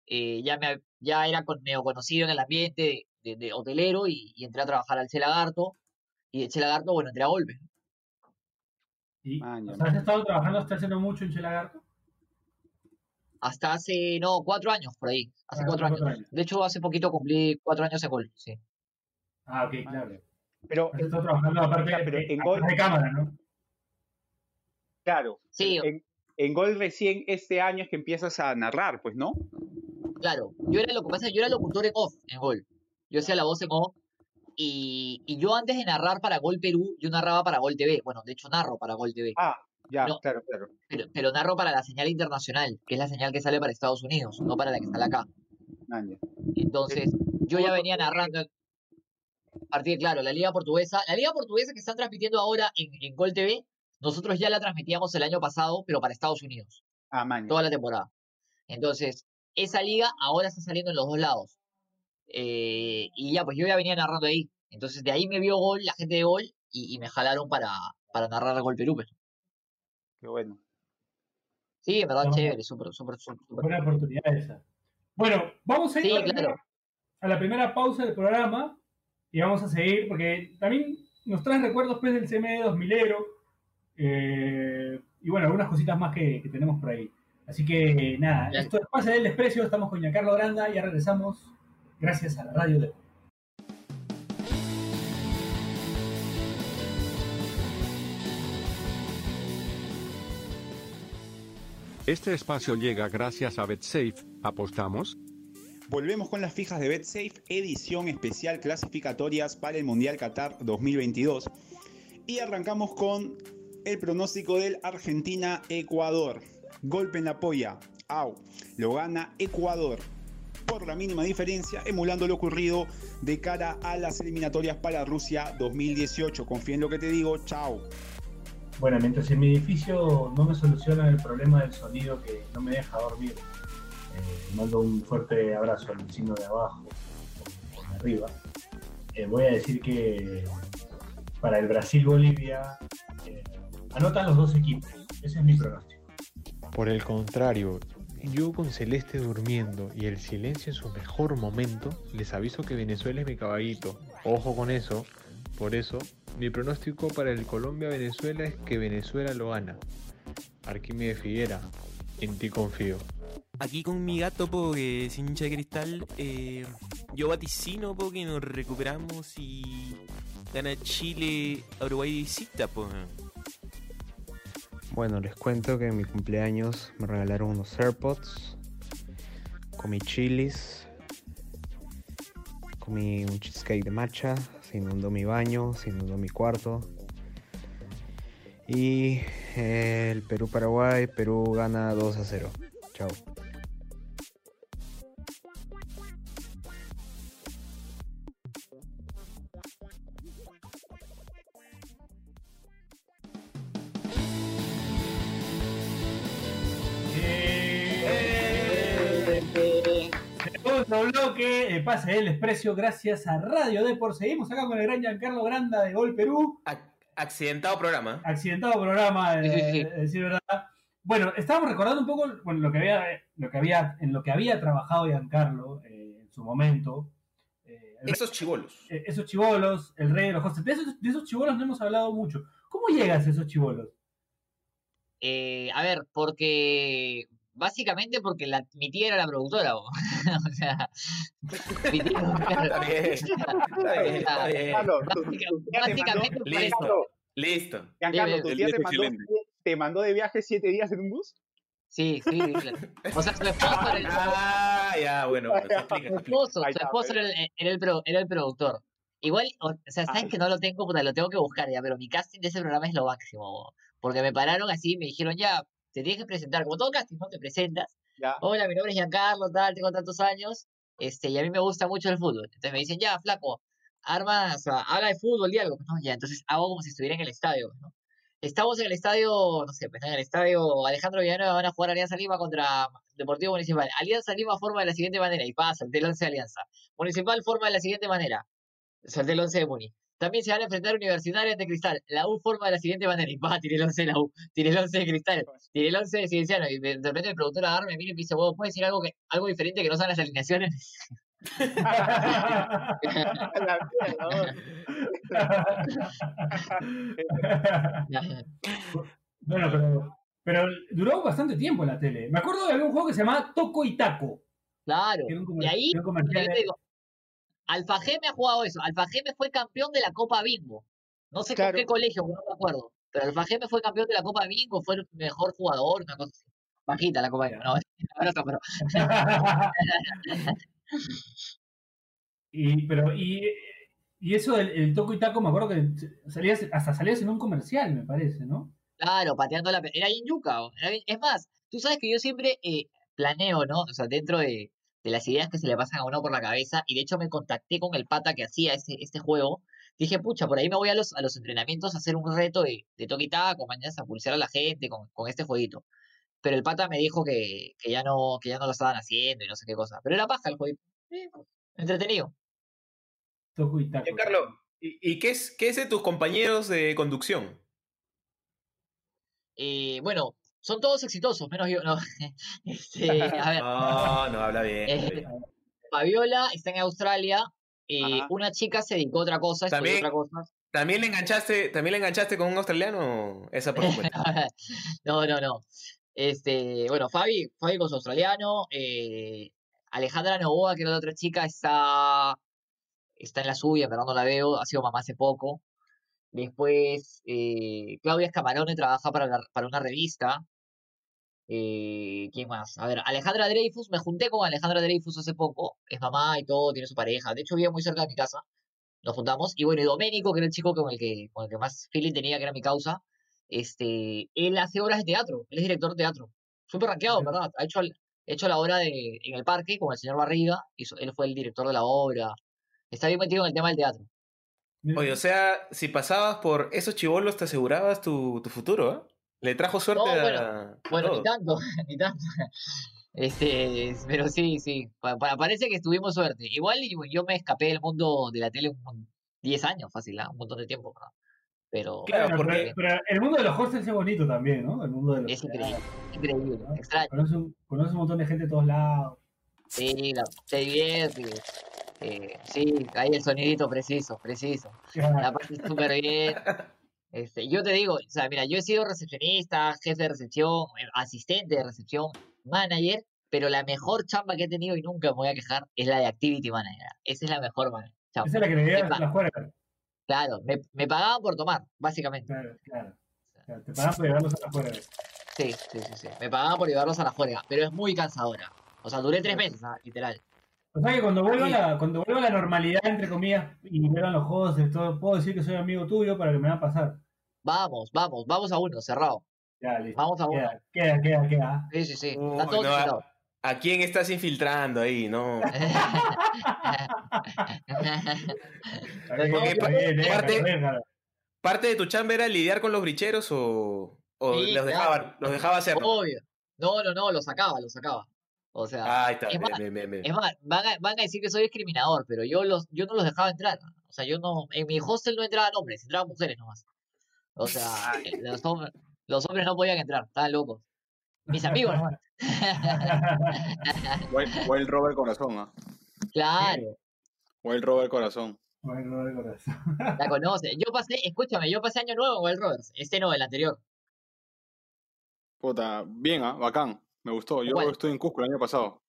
Speaker 4: eh, ya, me, ya era con, medio conocido en el ambiente de, de- de hotelero y, y entré a trabajar al Chelagarto. Y de Chelagarto, bueno, entré a Golpe.
Speaker 2: Y,
Speaker 6: Maña,
Speaker 2: o sea, ¿Has estado trabajando hasta hace no mucho en Chelagarto?
Speaker 4: Hasta hace, no, cuatro años por ahí. Hace
Speaker 2: Ah,
Speaker 4: cuatro
Speaker 2: cuatro
Speaker 4: años.
Speaker 2: años.
Speaker 4: De hecho, hace poquito cumplí cuatro años en Gol, sí.
Speaker 2: Ah, ok, claro.
Speaker 6: Pero,
Speaker 2: estado trabajando aparte
Speaker 6: pero en gol-
Speaker 2: de cámara, ¿no?
Speaker 6: claro,
Speaker 4: Sí,
Speaker 6: en, en Gol recién este año es que empiezas a narrar, pues, ¿no?
Speaker 4: Claro, yo era lo que pasa, yo era locutor en off en Gol. Yo hacía la voz en off y, y yo antes de narrar para Gol Perú, yo narraba para Gol TV. Bueno, de hecho narro para Gol TV,
Speaker 6: Ah, ya,
Speaker 4: No.
Speaker 6: claro, claro.
Speaker 4: pero, pero narro para la señal internacional, que es la señal que sale para Estados Unidos, no para la que sale acá.
Speaker 6: Maña.
Speaker 4: Entonces, yo ya venía narrando a partir, claro, la Liga Portuguesa. La Liga Portuguesa que están transmitiendo ahora en, en Gol TV, nosotros ya la transmitíamos el año pasado, pero para Estados Unidos.
Speaker 6: Ah,
Speaker 4: toda la temporada. Entonces, esa liga ahora está saliendo en los dos lados. Eh, y ya, pues yo ya venía narrando ahí. Entonces, de ahí me vio gol, la gente de gol, y, y me jalaron para, para narrar el gol Perú. pues.
Speaker 6: Qué bueno.
Speaker 4: Sí, en verdad,
Speaker 2: No.
Speaker 4: chévere, súper, súper, súper.
Speaker 2: Buena oportunidad esa. Bueno, vamos a ir
Speaker 4: Sí,
Speaker 2: a, la primera,
Speaker 4: claro.
Speaker 2: a la primera pausa del programa y vamos a seguir porque también nos traen recuerdos pues, del CMD 2000ero eh, y bueno, algunas cositas más que, que tenemos por ahí. Así que nada, esto es Pase del Desprecio, estamos con Giancarlo Granda, ya regresamos gracias a la radio de...
Speaker 7: Este espacio llega gracias a BetSafe. ¿Apostamos?
Speaker 5: Volvemos con las fijas de BetSafe, edición especial clasificatorias para el Mundial Qatar 2022. Y arrancamos con el pronóstico del Argentina-Ecuador. Golpe en la polla. Au. Lo gana Ecuador por la mínima diferencia, emulando lo ocurrido de cara a las eliminatorias para Rusia 2018. Confía en lo que te digo. Chao.
Speaker 2: Bueno, mientras en mi edificio no me solucionan el problema del sonido que no me deja dormir eh, mando un fuerte abrazo al vecino de abajo, o de arriba, eh, voy a decir que para el Brasil-Bolivia eh, anotan los dos equipos. Ese es mi pronóstico.
Speaker 8: Por el contrario, yo con Celeste durmiendo y el silencio en su mejor momento, les aviso que Venezuela es mi caballito. Ojo con eso. Por eso, mi pronóstico para el Colombia-Venezuela es que Venezuela lo gana. Arquímedes Figuera, en ti confío.
Speaker 3: Aquí con mi gato, porque sin hincha de cristal, eh, yo vaticino porque nos recuperamos y gana Chile a Uruguay de visita, pues.
Speaker 9: Bueno, les cuento que en mi cumpleaños me regalaron unos AirPods, comí chilis, comí un cheesecake de matcha, se inundó mi baño, se inundó mi cuarto. Y eh, el Perú-Paraguay, Perú gana 2 a 0. Chao.
Speaker 2: Pase el desprecio gracias a Radio Deport. Seguimos acá con el gran Giancarlo Granda de Gol Perú.
Speaker 3: Accidentado programa.
Speaker 2: Accidentado programa, eh,
Speaker 3: Sí, sí, sí.
Speaker 2: decir verdad. Bueno, estábamos recordando un poco bueno, lo que había, lo que había, en lo que había trabajado Giancarlo eh, en su momento. Eh,
Speaker 3: Esos chivolos.
Speaker 2: eh, esos chivolos, el rey de los hostes. De esos, de esos chivolos no hemos hablado mucho. ¿Cómo llegas a esos chivolos?
Speaker 4: Eh, a ver, porque básicamente porque la, mi tía era la productora, o, o sea, mi tía,
Speaker 3: Está bien, está bien,
Speaker 4: básicamente
Speaker 3: Listo, listo.
Speaker 6: Giancarlo, ¿tu
Speaker 4: Dime,
Speaker 6: tía
Speaker 3: dime.
Speaker 6: te mandó,
Speaker 3: Excelente.
Speaker 6: te mandó de viaje siete días en un bus?
Speaker 4: Sí, sí, sí. O sea, su esposo era el,
Speaker 3: Ah, ya, bueno, bueno, se explica, se
Speaker 4: su
Speaker 3: explica.
Speaker 4: esposo, su esposo era el, era el pro- era el productor. Igual, o, o sea, saben
Speaker 6: Ay.
Speaker 4: que no lo tengo, puta, lo tengo que buscar ya, pero mi casting de ese programa es lo máximo, bo. porque me pararon así y me dijeron, ya, te tienes que presentar, como todo casting, ¿no? Te presentas,
Speaker 6: Ya.
Speaker 4: hola, mi nombre es Giancarlo, tal, tengo tantos años, este, y a mí me gusta mucho el fútbol. Entonces me dicen, ya, flaco, arma, o sea, habla de fútbol, di algo, pues, ¿no? Ya, entonces hago como si estuviera en el estadio, pues, ¿no? Estamos en el estadio, no sé, pues en el estadio Alejandro Villanueva van a jugar Alianza Lima contra Deportivo Municipal. Alianza Lima forma de la siguiente manera, y pasa, el 11 de Alianza. Municipal forma de la siguiente manera, solté el 11 de Muni. También se van a enfrentar Universitarios de Cristal. La U forma de la siguiente manera, y pa, tiré el 11 de la U, tiré el 11 de Cristal, tiré el 11 de Cienciano, y de repente el productor agarra, me mira y me dice, "Huevón, ¿puedes decir algo, que, algo diferente que no sean las alineaciones?
Speaker 6: A la mierda,
Speaker 2: bueno, pero, pero duró bastante tiempo en la tele. Me acuerdo de algún juego que se llamaba Toco y Taco.
Speaker 4: Claro. Y ahí, Alfa Geme ha jugado eso. Alfa Geme fue campeón de la Copa Bingo. No sé
Speaker 6: Claro.
Speaker 4: con qué colegio, no me acuerdo. Pero Alfa Geme fue campeón de la Copa Bingo, fue el mejor jugador, una cosa así. Bajita la Copa Bingo, no, abrazo, pero
Speaker 2: y, pero, y, y eso del el Toco y Taco, me acuerdo que salías, hasta salías en un comercial, me parece, ¿no?
Speaker 4: claro, pateando la Era bien yuca. Es más, tú sabes que yo siempre eh, planeo, ¿no? O sea, dentro de, de las ideas que se le pasan a uno por la cabeza, y de hecho me contacté con el pata que hacía este, este juego. Dije, pucha, por ahí me voy a los, a los entrenamientos a hacer un reto de, de toque y taco, mañana a pulsar a la gente con, con este jueguito. Pero el pata me dijo que, que ya no, que ya no lo estaban haciendo y no sé qué cosa. Pero era paja el jueguito. Eh, entretenido.
Speaker 2: Toco y Taco.
Speaker 3: Carlos, ¿y, y qué, es, qué es de tus compañeros de conducción?
Speaker 4: Eh, bueno, son todos exitosos, menos yo, no. Este, a ver,
Speaker 3: No, no, habla bien.
Speaker 4: Eh. Fabiola está en Australia. eh,
Speaker 6: Ajá.
Speaker 4: una chica se dedicó a otra cosa,
Speaker 3: También-
Speaker 4: otra cosa.
Speaker 3: ¿También le enganchaste, también le enganchaste con un australiano? Esa por
Speaker 4: no, no, no. Este, bueno, Fabi, Fabi con su australiano. eh, Alejandra Novoa, que era la otra chica, está, está en la suya, pero no la veo. Ha sido mamá hace poco. Después, eh, Claudia Escamarone trabaja para, la- para una revista. Eh, ¿Quién más? A ver, Alejandra Dreyfus, me junté con Alejandra Dreyfus hace poco. Es mamá y todo, tiene su pareja. De hecho, vive muy cerca de mi casa. Nos juntamos. Y bueno, y Doménico, que era el chico con el que, con el que más feeling tenía, que era mi causa. Este, él hace obras de teatro, él es director de teatro. Súper rankeado, en ¿verdad? Ha hecho, hecho la obra de, en el parque con el señor Barriga, hizo, él fue el director de la obra. Está bien metido en el tema del teatro.
Speaker 3: Oye, o sea, si pasabas por esos chivolos, te asegurabas tu, tu futuro, ¿eh? Le trajo suerte
Speaker 4: No, bueno,
Speaker 3: a, a
Speaker 4: Bueno, ni
Speaker 3: todos.
Speaker 4: tanto, ni tanto. Este, pero sí, sí, pa- pa- parece que tuvimos suerte. Igual yo me escapé del mundo de la tele un mon- 10 años, fácil, ¿ah? un montón de tiempo, ¿no? Pero
Speaker 3: Claro, porque-
Speaker 2: pero, el mundo de los hostels es bonito también, ¿no? El mundo de los
Speaker 4: es increíble, increíble, extraño.
Speaker 2: Conoce un, conoce un montón de gente de todos lados.
Speaker 4: Sí, la, te diviertes. Eh, sí, hay el sonidito preciso, preciso. La pasas súper bien. Este, yo te digo, o sea, mira, yo he sido recepcionista, jefe de recepción, eh, asistente de recepción, manager, pero la mejor chamba que he tenido y nunca me voy a quejar es la de activity manager. Esa es la mejor man- chamba.
Speaker 2: Esa es la que
Speaker 4: Me
Speaker 2: dieron
Speaker 4: pa-
Speaker 2: la juega.
Speaker 4: Claro, me, me pagaban por tomar, básicamente.
Speaker 2: Claro, claro. Claro, Te pagan por llevarlos a la juega.
Speaker 4: Sí, sí, sí, sí. Me pagaban por llevarlos a la juerga, pero es muy cansadora. O sea, duré tres meses, ah, literal.
Speaker 2: O sea que cuando vuelva,
Speaker 4: Sí.
Speaker 2: la, cuando vuelva la normalidad, entre comillas, y vuelvan los juegos, de todo, puedo decir que soy amigo tuyo para que me va a pasar.
Speaker 4: Vamos, vamos, vamos a uno, cerrado.
Speaker 2: Ya, listo.
Speaker 4: Vamos a uno.
Speaker 2: Queda, queda, queda, queda.
Speaker 4: Sí, sí, sí.
Speaker 3: Uy,
Speaker 4: todos
Speaker 3: no,
Speaker 4: invitados.
Speaker 3: ¿A quién estás infiltrando ahí? No.
Speaker 2: Está
Speaker 4: Porque
Speaker 2: está bien,
Speaker 3: parte-
Speaker 2: déjalo.
Speaker 3: ¿Parte de tu chamba era lidiar con los bricheros o, o
Speaker 4: Sí,
Speaker 3: los,
Speaker 4: claro.
Speaker 3: dejaba, los dejaba hacer?
Speaker 4: Obvio. No, no, no, lo sacaba, lo sacaba. O sea,
Speaker 3: está,
Speaker 4: es
Speaker 3: bien,
Speaker 4: más,
Speaker 3: bien, bien, bien.
Speaker 4: es más, van a, van a decir que soy discriminador, pero yo los, yo no los dejaba entrar. O sea, yo no, en mi hostel no entraban hombres, entraban mujeres nomás. O sea, eh, los, hombres, los hombres no podían entrar, estaban locos. Mis amigos
Speaker 10: buen robo el corazón, ¿ah?
Speaker 4: claro,
Speaker 10: robo el corazón.
Speaker 2: Bueno, de corazón.
Speaker 4: la conoce. Yo pasé, escúchame, yo pasé año nuevo con el Roberts. Este no, el anterior.
Speaker 10: Puta, bien, ¿ah? Bacán. Me gustó. Yo
Speaker 4: ¿Cuál?
Speaker 10: estuve en Cusco el año pasado.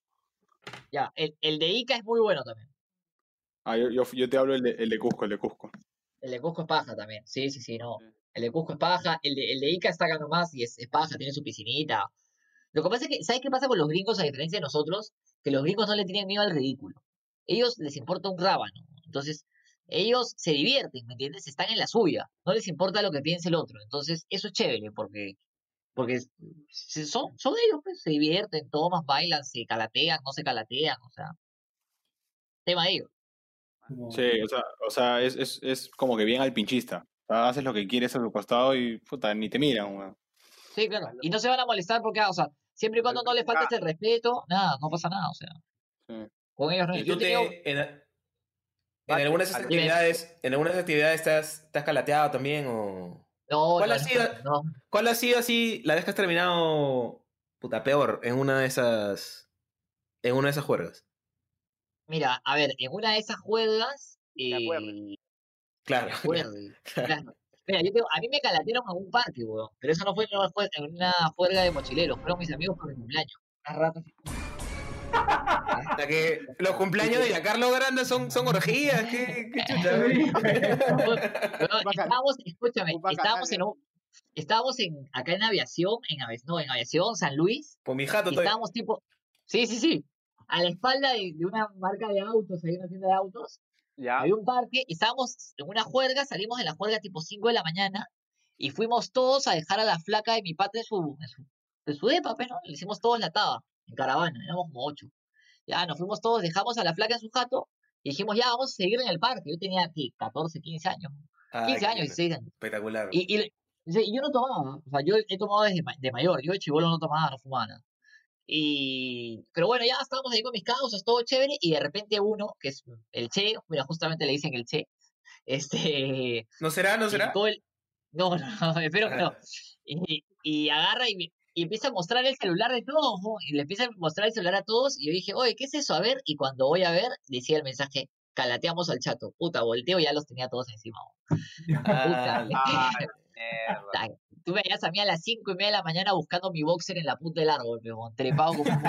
Speaker 4: Ya, el, el de Ica es muy bueno también.
Speaker 10: Ah, yo, yo, yo te hablo el de, el de Cusco, el de Cusco.
Speaker 4: El de Cusco es paja también. Sí, sí, sí, no. El de Cusco es paja. El de, el de Ica está acá nomás y es, es paja, tiene su piscinita. Lo que pasa es que, ¿sabes qué pasa con los gringos a diferencia de nosotros? Que los gringos no le tienen miedo al ridículo. Ellos les importa un rábano. Entonces, ellos se divierten, ¿me entiendes? Están en la suya. No les importa lo que piense el otro. Entonces, eso es chévere porque porque son, son ellos, pues, se divierten, toman, bailan, se calatean, no se calatean, o sea, tema de ellos.
Speaker 2: Como-
Speaker 10: Sí, o sea, o sea es, es, es como que bien al pinchista. O sea, haces lo que quieres a tu costado y puta, ni te miran, weón.
Speaker 4: Sí, claro. Y no se van a molestar porque, ah, o sea, siempre y cuando no les faltes el respeto, nada, no pasa nada, o sea,
Speaker 10: Sí.
Speaker 4: con ellos no.
Speaker 3: ¿Y
Speaker 4: Yo
Speaker 3: tú te, en, en algunas actividades, en algunas actividades estás, estás calateado también o
Speaker 4: No,
Speaker 3: ¿Cuál
Speaker 4: no,
Speaker 3: ha sido-
Speaker 4: no,
Speaker 3: cuál ha sido así la vez que has terminado puta peor en una de esas en una de esas juergas?
Speaker 4: Mira, a ver, en una de esas
Speaker 11: acuerdo.
Speaker 4: eh,
Speaker 3: Claro.
Speaker 4: acuerdo, claro. Mira, yo tengo, a mí me calatearon en un parque, weón, pero eso no fue en una jue- en una juerga de mochileros, fueron mis amigos por mi cumpleaños. Unas ratas.
Speaker 3: Que los cumpleaños de Giancarlo Granda son, son orgías, qué, qué chucha.
Speaker 4: Estábamos, escúchame, estábamos en un, estábamos en, acá en aviación, en avi- no, en aviación, San Luis,
Speaker 3: Por mi jato
Speaker 4: estábamos tipo, sí, sí, sí, a la espalda de, de una marca de autos, hay una tienda de autos,
Speaker 11: Ya.
Speaker 4: había un parque, y estábamos en una juerga, salimos de la juerga tipo 5 de la mañana, y fuimos todos a dejar a la flaca de mi pata en su, en su, en su depa, pues, ¿no? Le hicimos todos la taba, en caravana, éramos como ocho. Ya, nos fuimos todos, dejamos a la flaca en su jato, y dijimos, ya, vamos a seguir en el parque. Yo tenía, ¿qué? 14, 15 años.
Speaker 3: Ay,
Speaker 4: 15
Speaker 3: qué
Speaker 4: años,
Speaker 3: lindo.
Speaker 4: 16 años.
Speaker 3: Espectacular.
Speaker 4: Y, y, y yo no tomaba, o sea, yo he tomado desde de mayor, yo de chivolo no tomaba, no fumaba nada. Y, pero bueno, ya estábamos ahí con mis causas, todo chévere, y de repente uno, que es el Che, mira, justamente le dicen el Che, este,
Speaker 3: ¿No será? ¿No será?
Speaker 4: el- no, no, espero que no. Y, y agarra y, me- y empieza a mostrar el celular de todos, ¿no? y le empieza a mostrar el celular a todos, y yo dije, oye, ¿qué es eso? A ver, y cuando voy a ver, decía el mensaje, calateamos al chato, puta, volteo y ya los tenía todos encima. Puta,
Speaker 3: Ah,
Speaker 4: Tú me veías a mí a las 5 y media de la mañana buscando mi boxer en la punta del árbol, peón, trepado como un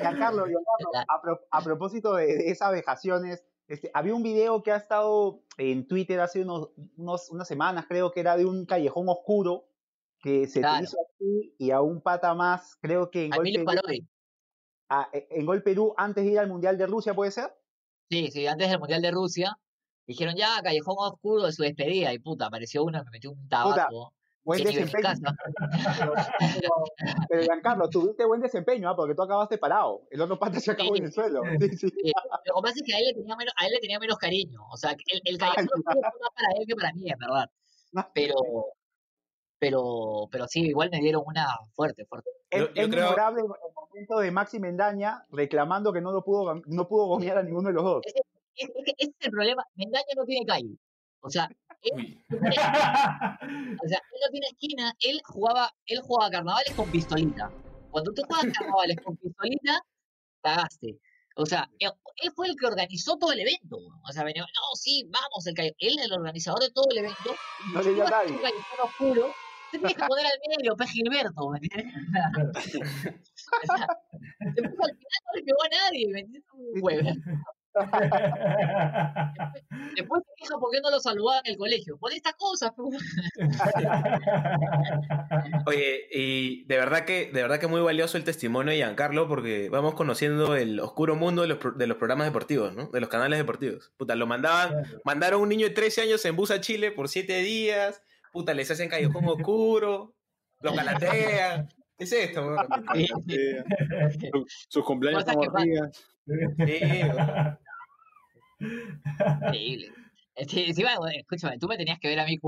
Speaker 11: Giancarlo, a, pro- a propósito de, de esas vejaciones, este, había un video que ha estado en Twitter hace unos, unos- unas semanas, creo que era de un callejón oscuro que se
Speaker 4: Claro.
Speaker 11: hizo a ti y a un pata más, creo que en
Speaker 4: A
Speaker 11: Gol, Perú, a- en Gol Perú antes de ir al Mundial de Rusia, ¿puede ser?
Speaker 4: Sí, sí, antes del Mundial de Rusia. Dijeron ya, Callejón Oscuro de su despedida. Y puta, apareció uno me metió un tabaco.
Speaker 11: Buen desempeño. Pero, Giancarlo, tuviste buen desempeño, ¿ah? porque tú acabaste parado. El otro pata se acabó en el suelo. Sí, sí.
Speaker 4: Sí, Lo que pasa es que a él le tenía menos, a él le tenía menos cariño. O sea, el, el Oscuro fue más para él que para mí, en verdad. Pero, pero, pero sí, igual me dieron una fuerte, fuerte.
Speaker 11: Es,
Speaker 3: creo-
Speaker 11: memorable el momento de Maxi Mendaña reclamando que no lo pudo no pudo gomear a ninguno de los dos.
Speaker 4: Ese es el problema. Mendaña no tiene calle. O sea, él, o sea, él no tiene esquina. Él jugaba, él jugaba carnavales con pistolita. Cuando tú juegas carnavales con pistolita, cagaste. O sea, él, él fue el que organizó todo el evento. O sea, venía, no, sí, vamos, el. Él es el organizador de todo el evento.
Speaker 11: No le dio a nadie.
Speaker 4: un callejón oscuro, te tienes que poner al medio, pe Gilberto, ¿me entiendes? O sea, después al final no le pegó a nadie, ¿me entiendes? Un huevo. Después se queja por qué no lo saludaban en el colegio. Por estas cosas, huevón.
Speaker 3: Oye, y de verdad que, de verdad que muy valioso el testimonio de Giancarlo porque vamos conociendo el oscuro mundo de los, de los programas deportivos, ¿no? De los canales deportivos. Puta, lo mandaban, mandaron un niño de 13 años en bus a Chile por 7 días, puta, les hacen callejón oscuro, lo calatean. ¿Qué es esto?
Speaker 4: Sí,
Speaker 10: sus cumpleaños hormigas.
Speaker 3: Sí.
Speaker 4: Increíble. Este, encima, bueno, escúchame, tú me tenías que ver a mí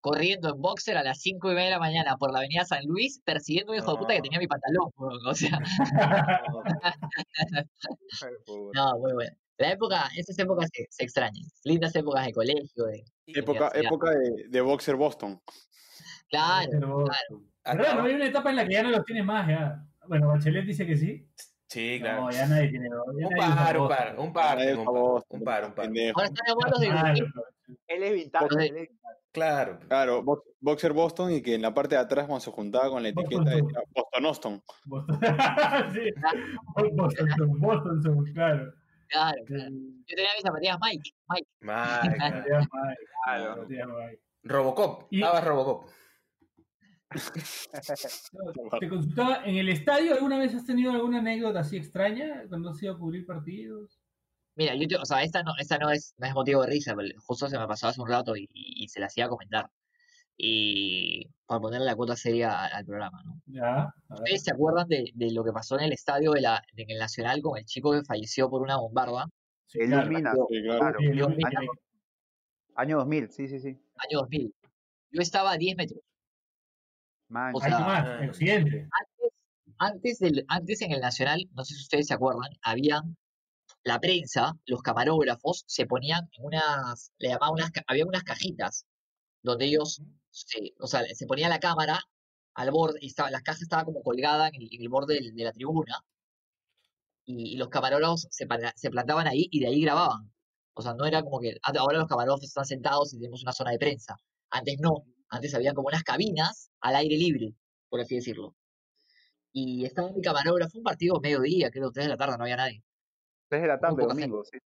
Speaker 4: corriendo en boxer a las 5 y media de la mañana por la avenida San Luis persiguiendo a un hijo de puta que tenía mi pantalón. O sea, no, muy bueno. La época, esas épocas se, se extrañan. Lindas épocas de colegio, de, de
Speaker 10: Época, época de, de Boxer Boston.
Speaker 4: Claro.
Speaker 2: No hay una etapa en la que ya no los tienes más, ya. Bueno, Bachelet dice que sí.
Speaker 3: Sí, claro.
Speaker 2: No, ya nadie tiene. Ya
Speaker 3: Un par, un
Speaker 2: Boston.
Speaker 3: par, un par, un par,
Speaker 10: Boston,
Speaker 3: un par, un par.
Speaker 4: ahora están los.
Speaker 11: Él es vintage.
Speaker 3: Claro.
Speaker 10: Claro, Box- Boxer Boston y que en la parte de atrás cuando se juntaba con la
Speaker 2: Boston
Speaker 10: etiqueta
Speaker 2: Zoo.
Speaker 10: decía Boston Austin.
Speaker 2: Boston. sí. Boston, Boston, claro.
Speaker 4: Claro, claro. Yo tenía mis zapatillas Mike, Mike.
Speaker 3: Mal, claro.
Speaker 2: Mike, Mike.
Speaker 3: Robocop, estabas Robocop.
Speaker 2: Te consultaba, ¿en el estadio alguna vez has tenido alguna anécdota así extraña cuando has ido a cubrir partidos?
Speaker 4: Mira, yo te- o sea, esta no, esta no es, no es motivo de risa, pero justo se me pasó hace un rato y, y- y se la hacía comentar. Y para ponerle la cuota seria al, al programa, ¿no?
Speaker 2: Ya.
Speaker 4: ¿Ustedes se acuerdan de, de lo que pasó en el estadio de la, en el Nacional con el chico que falleció por una bombarda?
Speaker 2: Sí,
Speaker 11: El
Speaker 2: claro.
Speaker 11: Minas.
Speaker 10: Sí, claro.
Speaker 11: Año, año 2000, sí, sí, sí.
Speaker 4: Año 2000. Yo estaba a 10 metros.
Speaker 11: Man,
Speaker 4: O sea,
Speaker 3: ah.
Speaker 2: Occidente.
Speaker 4: Antes, antes, del, antes en el Nacional, no sé si ustedes se acuerdan, habían la prensa, los camarógrafos, se ponían en unas, le llamaban unas, había unas cajitas donde ellos, se, o sea, se ponía la cámara al borde, y estaba, la caja estaba como colgada en el, en el borde de la tribuna, y, y los camarógrafos se, para- se plantaban ahí y de ahí grababan. O sea, no era como que ante- ahora los camarógrafos están sentados y tenemos una zona de prensa. Antes no, antes había como unas cabinas al aire libre, por así decirlo. Y estaba mi camarógrafo, un partido mediodía, creo, 3 de la tarde, no había nadie.
Speaker 11: 3 de la tarde, domingo, sí.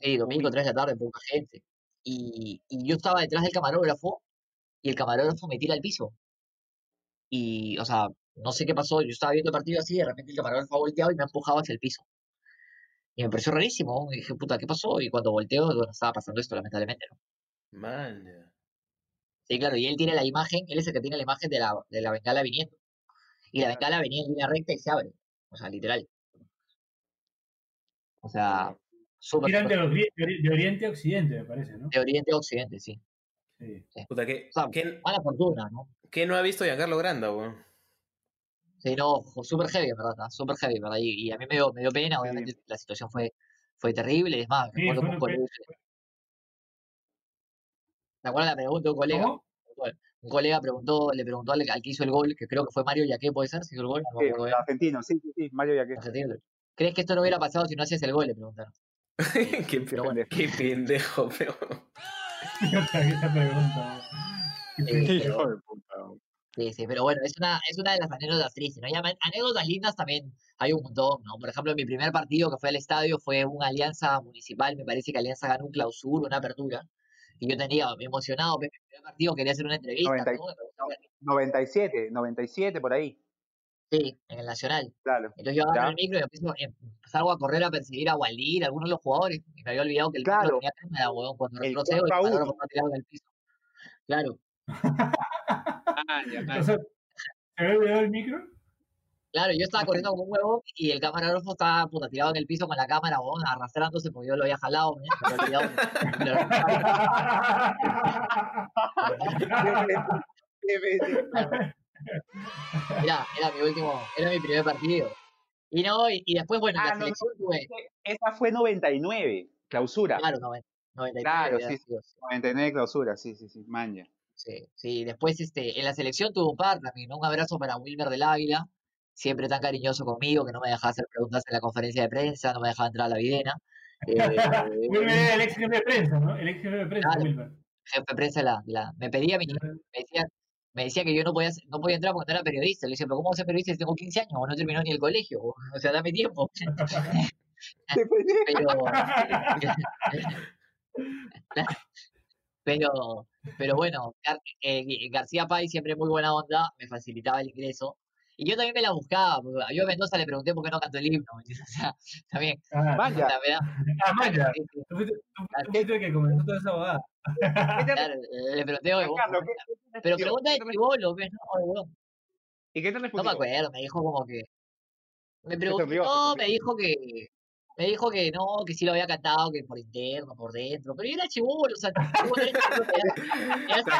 Speaker 4: Sí, domingo, 3 de la tarde, poca gente. Y, y yo estaba detrás del camarógrafo y el camarógrafo me tira al piso. Y, o sea, no sé qué pasó, yo estaba viendo el partido así y de repente el camarógrafo ha volteado y me ha empujado hacia el piso. Y me pareció rarísimo, y dije, puta, ¿qué pasó? Y cuando volteo, bueno, estaba pasando esto, lamentablemente, ¿no?
Speaker 3: Man.
Speaker 4: Sí, claro, y él tiene la imagen, él es el que tiene la imagen de la, de la bengala viniendo. Y la bengala venía en línea recta y se abre. O sea, literal. O sea, súper,
Speaker 2: de, Oriente a Occidente, me parece, ¿no?
Speaker 4: de oriente a occidente, sí.
Speaker 2: Sí.
Speaker 3: Puta, ¿qué,
Speaker 4: O sea,
Speaker 3: qué-
Speaker 4: mala fortuna, ¿no?
Speaker 3: qué no ha visto Giancarlo Granda, weón?
Speaker 4: Sí, no, súper heavy, ¿verdad? ¿no? Súper heavy, ¿verdad? Y, y a mí me dio, me dio pena, obviamente la situación fue, fue terrible. Es más,
Speaker 2: Sí,
Speaker 4: recuerdo que
Speaker 2: fue-
Speaker 4: un
Speaker 2: fue-
Speaker 4: colega... ¿Te acuerdas la pregunta de un colega?
Speaker 2: ¿Cómo?
Speaker 4: Un colega preguntó, le preguntó al, al que hizo el gol, que creo que fue Mario Yaqué, ¿puede ser? Si hizo el gol, no
Speaker 11: Sí, argentino, sí, sí, sí, Mario Yaqué.
Speaker 4: Argentino. ¿Crees que esto no hubiera pasado si no hacías el gol? Le preguntaron.
Speaker 3: qué,
Speaker 4: Pero bueno.
Speaker 3: qué pendejo, pero.
Speaker 2: Pregunta.
Speaker 4: Sí,
Speaker 2: pendejo.
Speaker 4: pero-
Speaker 10: Hijo de puta.
Speaker 4: Sí, sí, pero bueno, es una, es una de las anécdotas tristes, ¿no? Y anécdotas lindas también hay un montón, ¿no? Por ejemplo, mi primer partido que fue al estadio fue una alianza municipal, me parece que Alianza ganó un clausura, una apertura, y yo tenía, emocionado, mi primer partido quería hacer una entrevista,
Speaker 11: 90 y-
Speaker 4: ¿no? Me gustaba-
Speaker 11: 97, 97 por ahí,
Speaker 4: Sí, en el Nacional.
Speaker 11: claro.
Speaker 4: Entonces yo agarro el micro y empiezo, em- salgo a correr a perseguir a Waldir, a algunos de los jugadores, y me había olvidado que el micro
Speaker 11: Claro.
Speaker 4: tenía cámara, huevón, cuando
Speaker 11: El
Speaker 4: retrocedo, el camarógrafo está tirado en el piso. Claro,
Speaker 6: Ah, ya,
Speaker 2: Entonces, ¿Se ve olvidado el micro?
Speaker 4: Claro, yo estaba corriendo como un huevo y el camarógrafo estaba puta, tirado en el piso con la cámara, huevón, arrastrándose porque yo lo había jalado, había olvidado.
Speaker 11: Le, le-
Speaker 4: Era, mi último, era mi primer partido. Y no, y, y después, bueno, en
Speaker 11: Ah,
Speaker 4: la
Speaker 11: no,
Speaker 4: selección tuve.
Speaker 11: Esa fue 99, clausura.
Speaker 4: Claro, noven- 99.
Speaker 11: Claro, sí,
Speaker 4: sí.
Speaker 11: 99 clausura, sí, sí, sí, manja.
Speaker 4: Sí, sí, después este, en la selección tuve un par también, ¿no? Un abrazo para Wilmer del Águila, siempre tan cariñoso conmigo, que no me dejaba hacer preguntas en la conferencia de prensa, no me dejaba entrar a la videna. Eh,
Speaker 2: era el ex jefe de prensa, ¿no? El ex jefe de prensa. Wilmer.
Speaker 4: jefe de prensa la, la- me pedía me decía, me decía que yo no podía, no podía entrar porque no era periodista. Le decía, pero ¿cómo voy a ser periodista si tengo 15 años? O no terminó ni el colegio. O sea, dame tiempo. pero, pero, pero bueno, Gar- eh, García Pay siempre muy buena onda, me facilitaba el ingreso. Y yo también me la buscaba, porque yo a Mendoza le pregunté por qué no cantó el himno. O sea, también.
Speaker 2: Ah,
Speaker 4: verdad,
Speaker 2: ah, Maya. Tú fuiste, el que comenzó toda esa abogada.
Speaker 4: claro, le pregunté, oye, vos,
Speaker 11: Carlos, ¿qué- qué te
Speaker 4: pero
Speaker 11: respondió?
Speaker 4: pregunta de
Speaker 11: ¿Qué te
Speaker 4: chivolo, ¿ves? No, weón.
Speaker 11: ¿Y qué te
Speaker 4: No me
Speaker 11: respondió?
Speaker 4: acuerdo, me dijo como que. Me preguntó, me dijo que. Me dijo que no, que sí lo había cantado, que por interno, por dentro. Pero yo era chivolo, o sea, chibolo era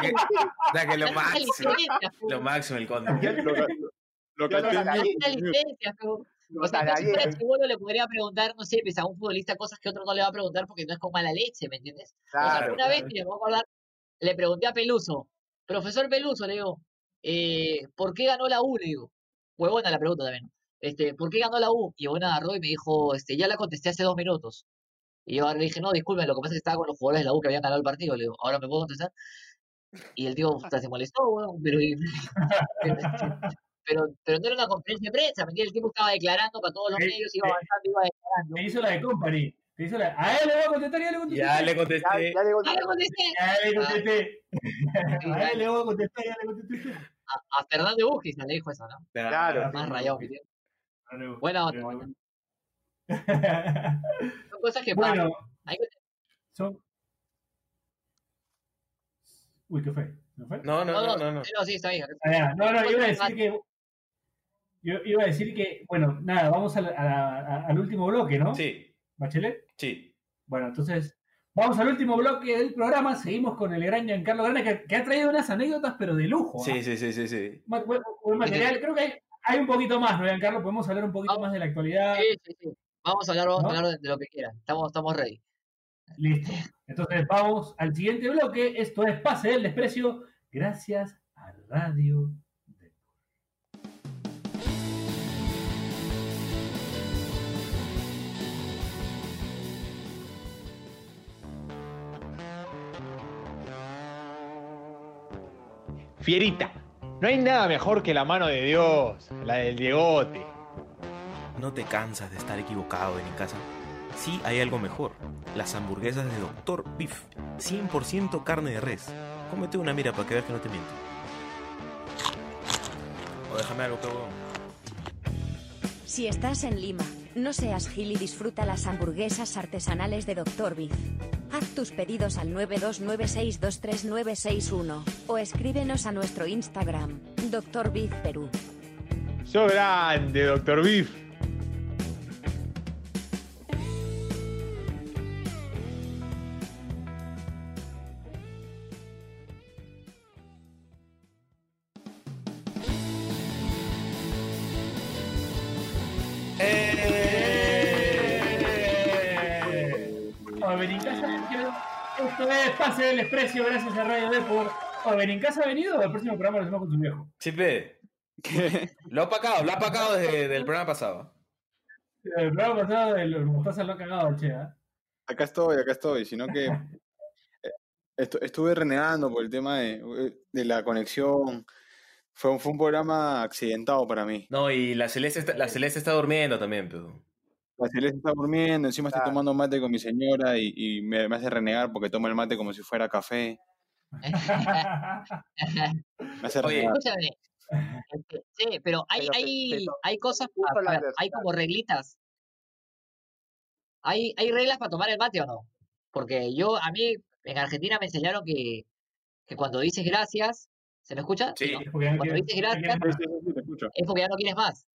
Speaker 3: que, o sea que lo máximo, lo máximo el conde.
Speaker 10: Lo,
Speaker 4: pe. O sea,
Speaker 11: tararía.
Speaker 4: chibolo le podría preguntar, no sé, pues a un futbolista cosas que otro no le va a preguntar porque no es con mala leche, ¿me entiendes? O sea,
Speaker 11: Claro,
Speaker 4: una vez,
Speaker 2: claro.
Speaker 4: mira, me voy a acordar, le pregunté a Peluso, profesor Peluso, le digo, eh, ¿por qué ganó la U? Le digo, huevona la pregunta también, este, ¿por qué ganó la U? Y bueno, agarró y me dijo, este, ya la contesté hace dos minutos. Y yo ahora le dije, no, disculpen, lo que pasa es que estaba con los jugadores de la U que habían ganado el partido. Le digo, ¿ahora me puedo contestar? Y el tío se molestó, weón, pero, pero, pero no era una conferencia de prensa, ¿me entiendes? El tipo estaba declarando para todos los
Speaker 2: Eh,
Speaker 4: medios, iba avanzando, iba declarando.
Speaker 2: Te hizo la de Company. Te hizo la... A él le voy a contestar, ya le contesté.
Speaker 3: Ya le contesté.
Speaker 11: ya le
Speaker 4: ¡Ah, le contesté!
Speaker 2: Ya le contesté.
Speaker 4: Sí,
Speaker 2: A él le voy a contestar, ya le contesté.
Speaker 4: A, a Fernando Bujis le dijo eso, ¿no?
Speaker 11: Claro.
Speaker 4: Más rayado que tiene.
Speaker 2: Bueno.
Speaker 4: Son cosas que pasan.
Speaker 2: Bueno,
Speaker 4: que-
Speaker 2: son... Uy, ¿qué fue? ¿No fue?
Speaker 3: No, no, no, no, no.
Speaker 4: sí, no, sí, está bien.
Speaker 2: Ah. No, no, iba a decir que... Yo iba a decir que, bueno, nada, vamos al, a- a- al último bloque, ¿no?
Speaker 3: Sí,
Speaker 2: Bachelet.
Speaker 3: sí.
Speaker 2: Bueno, entonces, vamos al último bloque del programa. Seguimos con el gran Giancarlo Grande, que, que ha traído unas anécdotas, pero de lujo. ¿ah?
Speaker 3: Sí, sí, sí, sí, sí.
Speaker 2: Ma- buen, buen material. Creo que hay, hay un poquito más, ¿no, Giancarlo? Podemos hablar un poquito
Speaker 4: Vamos.
Speaker 2: más de la actualidad.
Speaker 4: Sí, sí, sí. Vamos a hablar, vamos
Speaker 2: ¿No?
Speaker 4: a hablar de, de lo que quieran. Estamos, estamos ready.
Speaker 2: Listo. Entonces, vamos al siguiente bloque. Esto es Pase del Desprecio, gracias a Radio
Speaker 8: Fierita, no hay nada mejor que la mano de Dios, la del Diegote.
Speaker 3: ¿No te cansas de estar equivocado en casa? Sí, hay algo mejor. Las hamburguesas de Dr. Beef. 100% carne de res. Cómete una mira para que veas que no te miento. O déjame algo, cabrón.
Speaker 1: Si estás en Lima, no seas gil y disfruta las hamburguesas artesanales de Dr. Beef. Haz tus pedidos al 929623961 o escríbenos a nuestro Instagram, Dr. Beef Perú.
Speaker 8: ¡Sos grande, Doctor Beef!
Speaker 2: Pase del Desprecio, gracias a Radio. A ver, ¿en casa ha venido o el próximo programa lo hacemos con su viejo?
Speaker 3: Chipe. Lo ha pacado, lo ha pacado desde el programa pasado.
Speaker 2: El programa pasado de los Mostaza lo ha cagado el Che, ¿ah?
Speaker 10: Acá estoy, acá estoy, sino que eh, estu- estuve renegando por el tema de, de la conexión. Fue, un- fue un programa accidentado para mí.
Speaker 3: No, y la Celeste está, la Celeste está durmiendo también, pero.
Speaker 10: La Celeste está durmiendo, encima estoy
Speaker 11: Claro.
Speaker 10: tomando mate con mi señora y, y me, me hace renegar porque tomo el mate como si fuera café. Me hace
Speaker 3: Oye,
Speaker 10: renegar.
Speaker 4: Escúchame. Este, sí, pero hay,
Speaker 11: Pero
Speaker 4: hay,
Speaker 11: te
Speaker 4: hay cosas,
Speaker 11: justo
Speaker 4: a-
Speaker 11: la
Speaker 4: a ver, hay como reglitas. ¿Hay, hay reglas para tomar el mate o no? Porque yo, a mí, en Argentina me enseñaron que, que cuando dices gracias, ¿se me escucha?
Speaker 3: Sí.
Speaker 4: Cuando dices gracias.
Speaker 10: Sí, sí, sí,
Speaker 4: es porque ya no quieres más.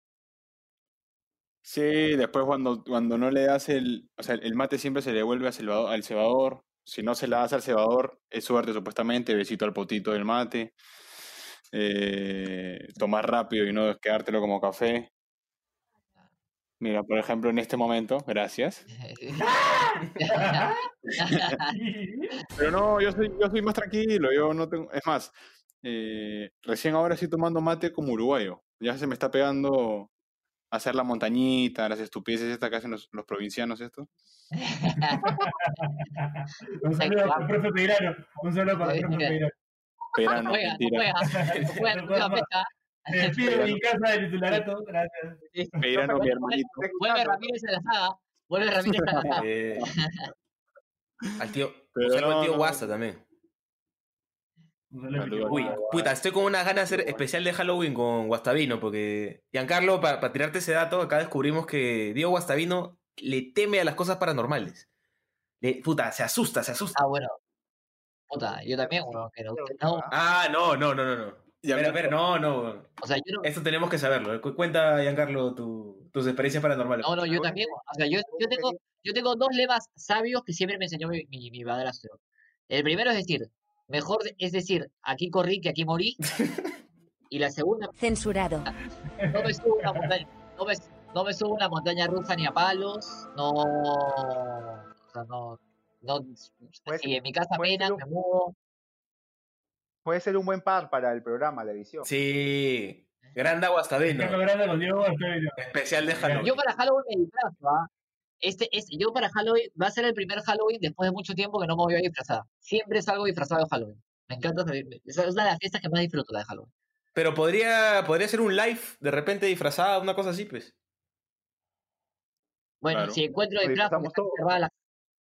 Speaker 10: Sí, después cuando, cuando no le das el, o sea, el mate siempre se le devuelve al cebador, al cebador. Si no se la das al cebador, es suerte supuestamente, besito al potito del mate. eh, tomar rápido y no quedártelo como café. Mira, por ejemplo, en este momento, gracias. Pero no, yo soy, yo soy más tranquilo, yo no tengo, es más, eh, recién ahora estoy tomando mate como uruguayo. Ya se me está pegando hacer la montañita, las estupideces estas que hacen los, los provincianos esto.
Speaker 2: Un saludo para el profe Peirano. Un saludo para el profe Peirano.
Speaker 10: Pero no,
Speaker 4: juega,
Speaker 10: mentira.
Speaker 4: juega, juega, juega.
Speaker 2: Me despido de mi casa de titularato. Gracias.
Speaker 10: Peirano, mi hermanito.
Speaker 4: Vuelve Ramírez a la saga. Vuelve Ramírez a la saga.
Speaker 3: Eh, al tío, al tío
Speaker 10: no,
Speaker 3: Guasa también.
Speaker 2: Un saludo a mi
Speaker 10: Saludos.
Speaker 2: tío
Speaker 3: Uy, puta, estoy con unas ganas de hacer especial de Halloween con Guastavino, porque Giancarlo, para tirarte ese dato, acá descubrimos que Diego Guastavino le teme a las cosas paranormales. Le- puta, se asusta, se asusta.
Speaker 4: Ah, bueno. Puta, yo también, bueno, que no, no,
Speaker 3: Ah, no, no, no, no, no.
Speaker 10: Ya
Speaker 3: Espera, espera, no, no.
Speaker 4: o sea, yo no,
Speaker 3: Esto tenemos que saberlo. Cu- Cuenta, Giancarlo, tu- tus experiencias paranormales.
Speaker 4: no, no, yo también, o sea, yo, yo tengo, yo tengo dos lemas sabios que siempre me enseñó mi, mi, mi padrastro. El primero es decir, mejor es decir, aquí corrí que aquí morí. Y la segunda,
Speaker 1: Censurado.
Speaker 4: no me subo una montaña, no me, no me subo una montaña rusa ni a palos, no, o sea, no, no,
Speaker 11: Pues-
Speaker 4: si en mi casa apenas
Speaker 11: un-
Speaker 4: me muevo,
Speaker 11: Puede ser un buen par para el programa, la edición.
Speaker 3: Sí. Grande Guastavino. Especial de Halloween.
Speaker 4: Yo para Halloween me disfrazo, ¿ah? Este, este, yo para Halloween, va a ser el primer Halloween después de mucho tiempo que no me voy a disfrazar. Siempre salgo disfrazado de Halloween. Me encanta salir. Esa es una de las fiestas que más disfruto, la de Halloween.
Speaker 3: Pero podría, podría ser un live de repente disfrazada, una cosa así, pues.
Speaker 4: Bueno,
Speaker 10: Claro.
Speaker 4: si encuentro disfraz, cerradas las-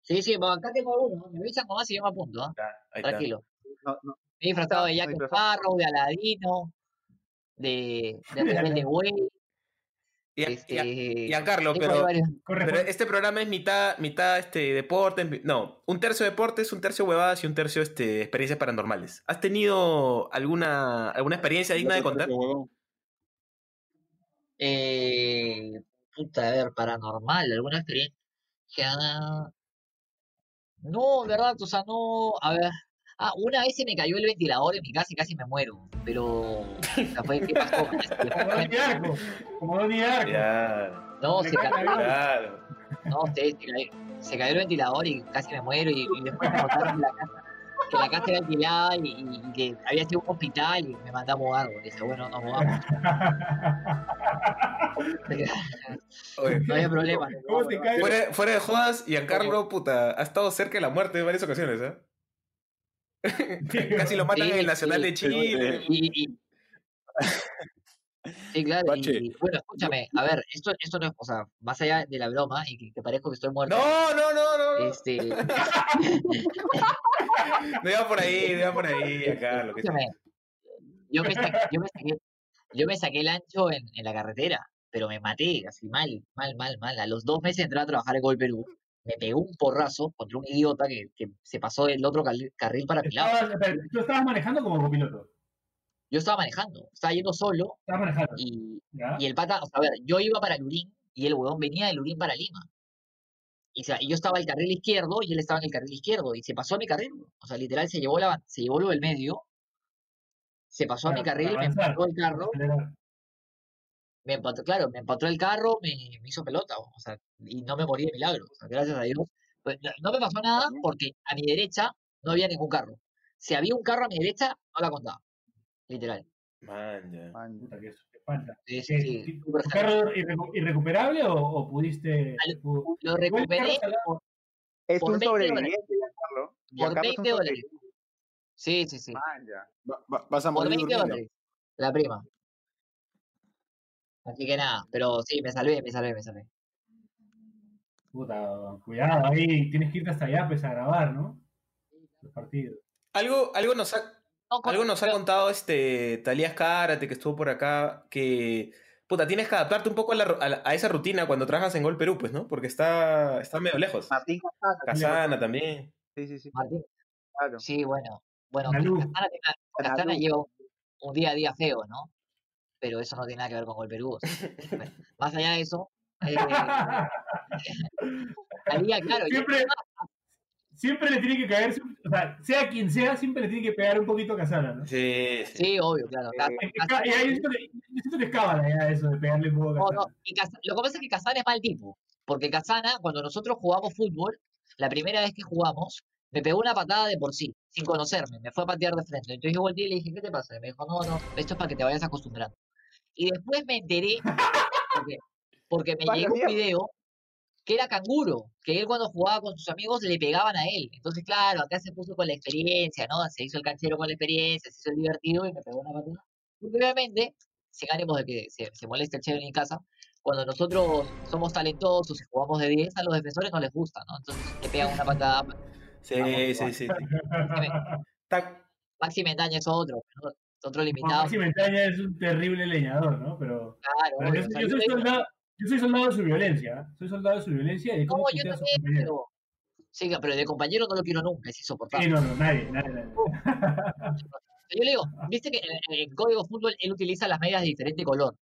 Speaker 4: Sí, sí, acá tengo uno. Me avisan nomás y yo me apunto, ¿ah?
Speaker 3: Ahí está.
Speaker 4: Tranquilo.
Speaker 11: No, no,
Speaker 4: Me he disfrazado de Jack. Sparrow, de Aladino, de, de Rebelde Way.
Speaker 3: Y,
Speaker 4: Este,
Speaker 3: y-
Speaker 4: tengo ahí
Speaker 3: pero,
Speaker 4: varios-
Speaker 2: Corre,
Speaker 3: pero
Speaker 2: Juan.
Speaker 3: este programa es mitad, mitad este, deporte. No, un tercio deportes, un tercio huevadas y un tercio este, experiencias paranormales. ¿Has tenido alguna, alguna experiencia digna de contar?
Speaker 4: Eh, puta, a ver, paranormal, alguna experiencia. No, verdad, o sea, no, a ver. Ah, una vez se me cayó el ventilador en mi casa y casi me muero, pero o sea, fue, ¿qué pasó?
Speaker 2: Como Donnie.
Speaker 3: Ya,
Speaker 4: No, se cayó,
Speaker 3: claro.
Speaker 4: no, se, se cayó, se cayó el ventilador y casi me muero y, y después me contaron que la casa, que la casa era alquilada y, y- y que había sido un hospital y me mandé a mudar, porque dije, bueno, nos mudamos.
Speaker 3: Oye,
Speaker 4: No había problema.
Speaker 2: ¿Cómo te cae?
Speaker 3: fuera, fuera de jodas, Giancarlo, puta, ha estado cerca de la muerte en varias ocasiones, ¿eh? Casi lo matan
Speaker 4: Sí,
Speaker 3: en el Nacional
Speaker 4: sí,
Speaker 3: de Chile.
Speaker 4: Y, y- Sí, claro. Y, bueno, escúchame, a ver, esto, esto no es, o sea, más allá de la broma y que, que parezco que estoy muerto.
Speaker 3: No, no, no, no.
Speaker 4: Este,
Speaker 3: No iba por ahí, no iba por ahí, Giancarlo. que sí.
Speaker 4: escúchame, yo me saqué, yo me saqué, yo me saqué el ancho en, en la carretera, pero me maté así mal, mal, mal, mal. A los dos meses de entrar a trabajar en Gol Perú, me pegó un porrazo contra un idiota que, que se pasó del otro carril, carril para mi lado.
Speaker 2: Tú estabas manejando como copiloto.
Speaker 4: Yo estaba manejando, estaba yendo solo
Speaker 2: Estabas manejando.
Speaker 4: y, el pata, o sea, a ver, yo iba para Lurín y el huevón venía de Lurín para Lima. Y, o sea, y yo estaba en el carril izquierdo y él estaba en el carril izquierdo y se pasó a mi carril. O sea, literal se llevó la, se llevó lo del medio, se pasó a mi carril, me
Speaker 2: avanzar.
Speaker 4: empató el carro,
Speaker 2: Acelerar.
Speaker 4: Me empató, claro, me empató el carro, me, me hizo pelota, o sea, y no me morí de milagro, o sea, gracias a Dios. Pues, no- me pasó nada porque a mi derecha no había ningún carro. Si había un carro a mi derecha, no la contaba. Literal.
Speaker 3: Man, ya.
Speaker 11: Man,
Speaker 2: Puta, que eso, qué falta.
Speaker 4: Sí, sí,
Speaker 2: ¿Qué-
Speaker 4: sí,
Speaker 2: ti-
Speaker 4: súper
Speaker 2: ¿Tu
Speaker 4: salado.
Speaker 2: carro irrecu- irrecuperable o, o pudiste.?
Speaker 4: Al- Lo recuperé por,
Speaker 11: Es
Speaker 4: Por
Speaker 11: un
Speaker 4: 20 dólares.
Speaker 11: sobreviviente,
Speaker 4: por
Speaker 11: Giancarlo es un
Speaker 4: 20 dólares. Sí, sí, sí.
Speaker 11: Man, ya.
Speaker 10: Va- va- vas a
Speaker 4: Por
Speaker 10: morir
Speaker 4: 20
Speaker 10: durmiendo.
Speaker 4: dólares. La prima. Así que nada, pero sí, me salvé, me salvé, me salvé.
Speaker 2: Puta, cuidado ahí. Tienes que irte hasta allá pues, a grabar, ¿no? Los partidos.
Speaker 3: Algo, algo nos ha,
Speaker 4: No, con-
Speaker 3: algo nos ha contado este Talías Cárate, que estuvo por acá, que puta, tienes que adaptarte un poco a, la ru- a la- a esa rutina cuando trabajas en Gol Perú, pues, ¿no? Porque está, está medio lejos.
Speaker 11: Martín Casana.
Speaker 3: Casana también.
Speaker 11: Sí, sí, sí.
Speaker 4: Martín,
Speaker 11: Claro.
Speaker 4: sí, bueno. Bueno, Castana
Speaker 11: Analu.
Speaker 4: lleva un, un día a día feo, ¿no? Pero eso no tiene nada que ver con el Perú. o sea, bueno, más allá de eso, eh, salía, claro,
Speaker 2: Siempre, siempre le tiene que caer o sea, sea quien sea, siempre le tiene que pegar un poquito a Casana, ¿no?
Speaker 3: Sí, sí.
Speaker 4: Sí, obvio, claro. Casana-
Speaker 2: ca- y ahí siento que- es cábala ya eso de pegarle un poco a Casana.
Speaker 4: no, y Cas- lo que pasa es que Casana es mal tipo. Porque Casana, cuando nosotros jugamos fútbol, la primera vez que jugamos, me pegó una patada de por sí, sin conocerme. Me fue a patear de frente. Entonces yo volteé y le dije, ¿qué te pasa? Y me dijo, no, no, esto es para que te vayas acostumbrando. Y después me enteré, porque, porque me llegó un video que era canguro, que él cuando jugaba con sus amigos le pegaban a él. Entonces, claro, acá se puso con la experiencia, ¿no? Se hizo el canchero con la experiencia, se hizo el divertido y me pegó una patada. Porque obviamente, sin ánimos de que se, se moleste el chévere en casa, cuando nosotros somos talentosos y jugamos de 10, a los defensores no les gusta, ¿no? Entonces le pegan una patada.
Speaker 3: Sí, sí, sí. Tac.
Speaker 4: Maxi Mendaña es otro, ¿no? Otro limitado.
Speaker 2: Maxi Mentaña es un terrible leñador, ¿no? Pero,
Speaker 4: Claro,
Speaker 2: pero
Speaker 4: obvio,
Speaker 2: yo, yo soy soldado, yo soy soldado de su violencia, ¿eh? Soy soldado de su violencia y de cómo
Speaker 4: no, yo también, pero... Sí, pero de compañero no lo quiero nunca, es insoportable.
Speaker 2: Sí, no, no, nadie, nadie, nadie.
Speaker 4: Yo le digo, viste que en, en el código fútbol él utiliza las medias de diferente color.